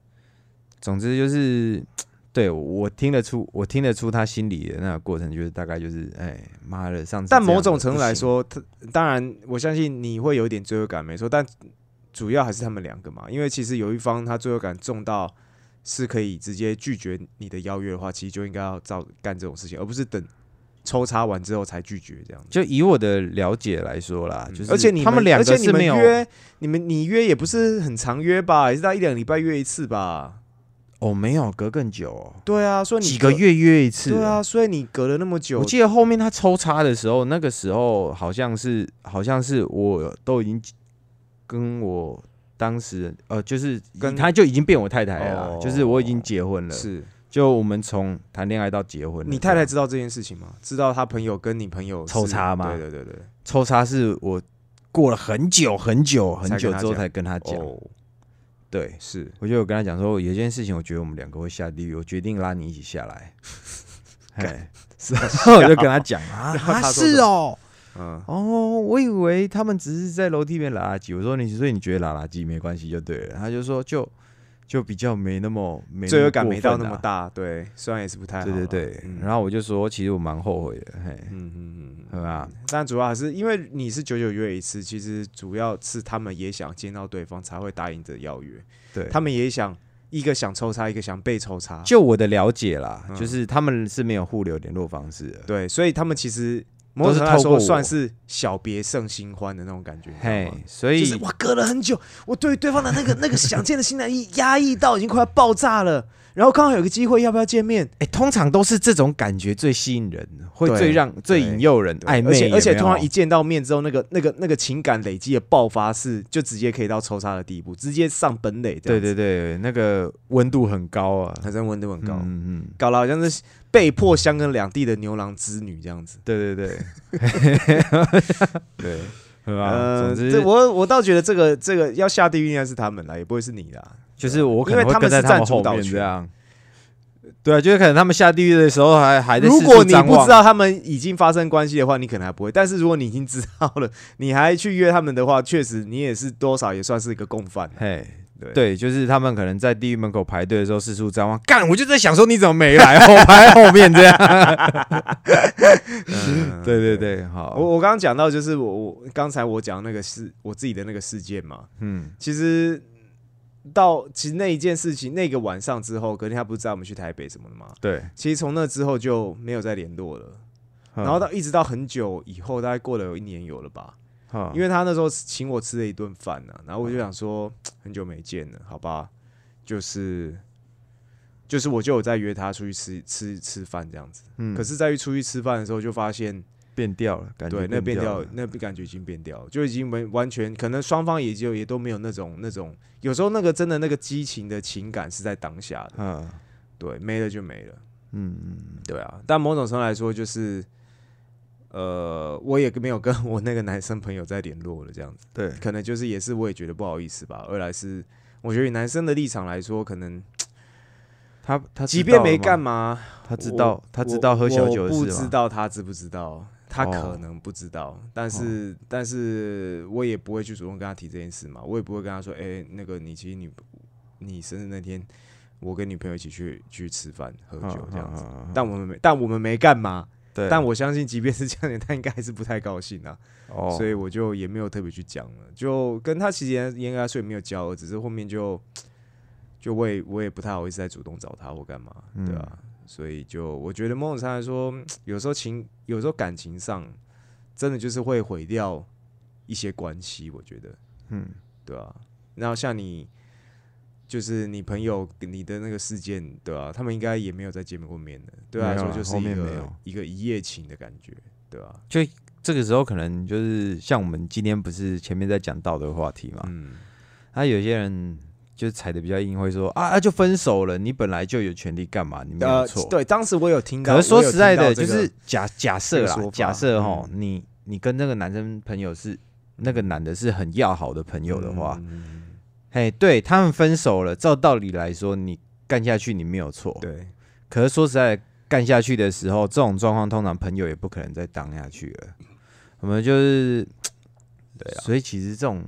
总之就是，对我听得出，我听得出他心里的那个过程，就是大概就是，哎，妈的，上次但某种程度来说，他当然我相信你会有一点罪恶感，没错，但主要还是他们两个嘛，因为其实有一方他罪恶感重到是可以直接拒绝你的邀约的话，其实就应该要照干这种事情，而不是等抽查完之后才拒绝这样子。就以我的了解来说啦，就是而且你他们两而且你们个是没有，约，你们你约也不是很常约吧，也是到一两礼拜约一次吧？哦，没有隔更久哦，对啊，所以你。几个月约一次，对啊，，所以你隔了那么久我，记得后面他抽插的时候，那个时候好像是好像是我都已经跟我当时呃，就是跟他就已经变我太太了啦，哦就是我已经结婚了，是。就我们从谈恋爱到结婚了。你太太知道这件事情吗？知道他朋友跟你朋友是抽插吗？对对对对，抽插是我过了很久很久很久之后才跟他讲，哦，对，是，我就有跟他讲说，有一件事情，我觉得我们两个会下地狱，我决定拉你一起下来。哎，是啊，我就跟他讲啊，他说是哦，嗯，哦，我以为他们只是在楼梯边拉垃圾。我说你，所以你觉得拉垃圾没关系就对了。他就说就就比较没那么没罪恶感没到。那么大，对，虽然也是不太好，对对对，嗯然后我就说，其实我蛮后悔的，嘿，嗯嗯嗯嗯，对吧？但主要还是因为你是九九约一次，其实主要是他们也想见到对方才会答应的邀约，对，他们也想一个想抽查，一个想被抽查，就我的了解啦，嗯就是他们是没有互留联络方式的。对，所以他们其实某都是种来透过我。说算是小别胜新欢的那种感觉，嘿？，所以就是我隔了很久，我对对方的那个 那个想见的心难抑压抑到已经快要爆炸了，然后刚好有个机会，要不要见面？哎，通常都是这种感觉最吸引人，会对最让最引诱人，暧昧而且通常一见到面之后，那个那个那个情感累积的爆发是就直接可以到抽杀的地步，直接上本垒这对对对，那个温度很高啊，反正温度很高，嗯嗯，搞得好像是被迫相跟两地的牛郎织女这样子。对对对，对，对吧？呃，我我倒觉得这个这个要下地狱应该是他们啦，也不会是你啦。就是我可能会因为他们是跟在他们后占主导权面这样。对啊，就是可能他们下地狱的时候还还在如果你不知道他们已经发生关系的话，你可能还不会。但是如果你已经知道了，你还去约他们的话，确实你也是多少也算是一个共犯啊。嘿，对。对，就是他们可能在地狱门口排队的时候四处张望，干，我就在想说你怎么没来，我排在后面这样。嗯对对对，好，我我刚刚讲到就是我我刚才我讲那个事我自己的那个事件嘛，嗯，其实到其实那一件事情那个晚上之后，隔天他不是载我们去台北什么的吗？对，其实从那之后就没有再联络了，然然后到一直到很久以后，大概过了有一年有了吧，因为为他那时候请我吃了一顿饭呢，然后我就想说 很久没见了，好吧，就是就是我就有在约他出去吃吃吃饭这样子，嗯。可是在于出去吃饭的时候就发现，变掉了，感觉对，那变掉那感觉已经变掉了，就已经没完全可能双方也就也都没有那种那种，有时候那个真的那个激情的情感是在当下的，嗯。对，没了就没了。嗯嗯，对啊，但某种程度来说，就是呃，我也没有跟我那个男生朋友再联络了，这样子，对，可能就是也是我也觉得不好意思吧。二来是我觉得以男生的立场来说，可能 他他即便没干嘛，他知道他知道喝小酒我不的事吗？知道他知不知道，他哦可能不知道，但是、但是我也不会去主动跟他提这件事嘛，我也不会跟他说，哎、那个你其实你你生日那天，我跟女朋友一起去去吃饭喝酒这样子。子但我们没，但我们没干嘛。嗯对，但我相信，即便是这样，他应该还是不太高兴啊，哦，所以我就也没有特别去讲了，就跟他其实严严格来说也没有交恶，只是后面就就我也我也不太好意思再主动找他或干嘛，嗯。对啊，所以就我觉得某种程度来说，有时候情有时候感情上真的就是会毁掉一些关系，我觉得，嗯，对啊，然后像你。就是你朋友你的那个事件，对啊，他们应该也没有再见过面的，对啊后说就是一个面没有一个一夜情的感觉，对啊，就这个时候可能就是像我们今天不是前面在讲道德话题嘛，嗯，他有些人就是踩的比较硬，会说啊啊就分手了，你本来就有权利干嘛，你没有呃，错。对，当时我有听到，可是说实在的，就是假假设这个说法，啦假设哈，嗯你你跟那个男生朋友是那个男的是很要好的朋友的话，嗯嘿，对他们分手了，照道理来说，你干下去你没有错。对，可是说实在，干下去的时候，这种状况通常朋友也不可能再当下去了。我们就是，对啊所以其实这种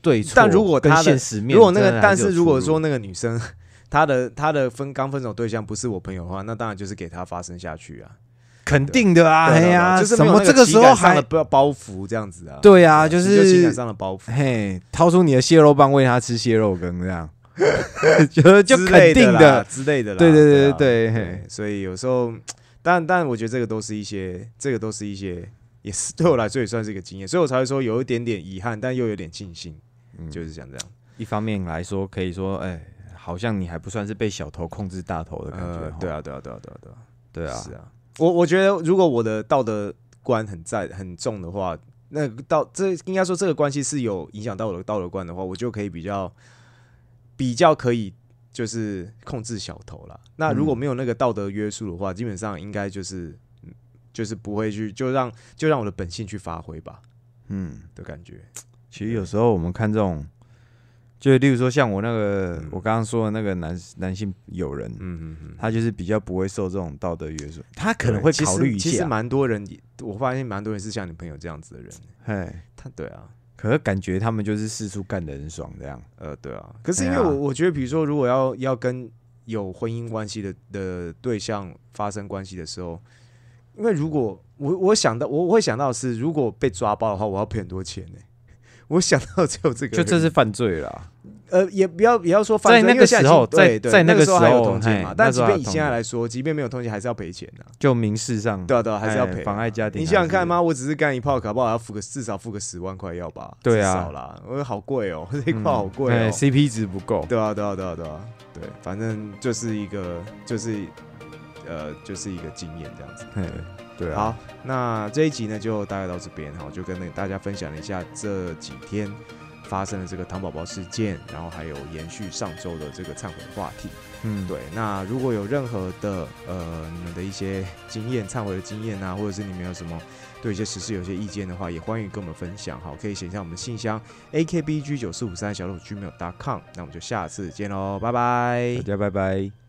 对错，但如果他的现实面，如果那个，但是是如果说那个女生她的她的分刚分手对象不是我朋友的话，那当然就是给她发生下去啊，肯定的啊，哎呀，就是么这个时候还感上的包包袱这样子啊，对啊，就是情感上的包袱。嘿，掏出你的蟹肉棒喂他吃蟹肉羹这样，就就肯定的，之类的啦，对对对对啊对嘿，所以有时候，但但我觉得这个都是一些，这个都是一些，也是 对我来说也算是一个经验，所以我才会说有一点点遗憾，但又有点庆幸，嗯。就是想这样。一方面来说，可以说，哎，好像你还不算是被小头控制大头的感觉呃，，对啊，啊，对啊，对啊，对啊，对啊，对啊，是啊。我我觉得如果我的道德观很在很重的话，那个道这应该说这个关系是有影响到我的道德观的话，我就可以比较比较可以就是控制小头了。那如果嗯没有那个道德约束的话，基本上应该就是嗯就是不会去就让就让我的本性去发挥吧嗯，的感觉。其实有时候我们看这种就例如说像我那个我刚刚说的那个男男性友人，嗯嗯嗯，他就是比较不会受这种道德约束，他可能会考虑一下。其实蛮多人，我发现蛮多人是像你朋友这样子的人。嘿，他对啊，可是感觉他们就是四处干的很爽这样。呃，对啊。可是因为我我觉得，比如说，如果要要跟有婚姻关系的的对象发生关系的时候，因为如果我我想到我我会想到是，如果被抓包的话，我要赔很多钱呢。我想到只有这个，就这是犯罪了。呃，也不要也要说在那个时候，在在那个时候还有通缉嘛。但即便以现在来说，即便没有通缉，还是要赔钱的。就民事上，对啊对啊，还是要赔。妨碍家庭，你想想看吗？我只是干一炮，搞不好要付个至少付个十万块要吧？对啊，少啦，我好贵哦，这一炮好贵哦，CP 值不够。对啊对啊对啊对啊，对，反正就是一个就是呃就是一个经验这样子。对，好，那这一集呢就大概到这边哈，就跟大家分享了一下这几天。发生的这个糖宝宝事件，然后还有延续上周的这个忏悔话题。嗯，对。那如果有任何的呃你们的一些经验、忏悔的经验啊，或者是你们有什么对一些实事有些意见的话，也欢迎跟我们分享。好，可以写下我们的信箱 a k b g 九四五三小鹿 gmail.com。那我们就下次见喽，拜拜，大家拜拜。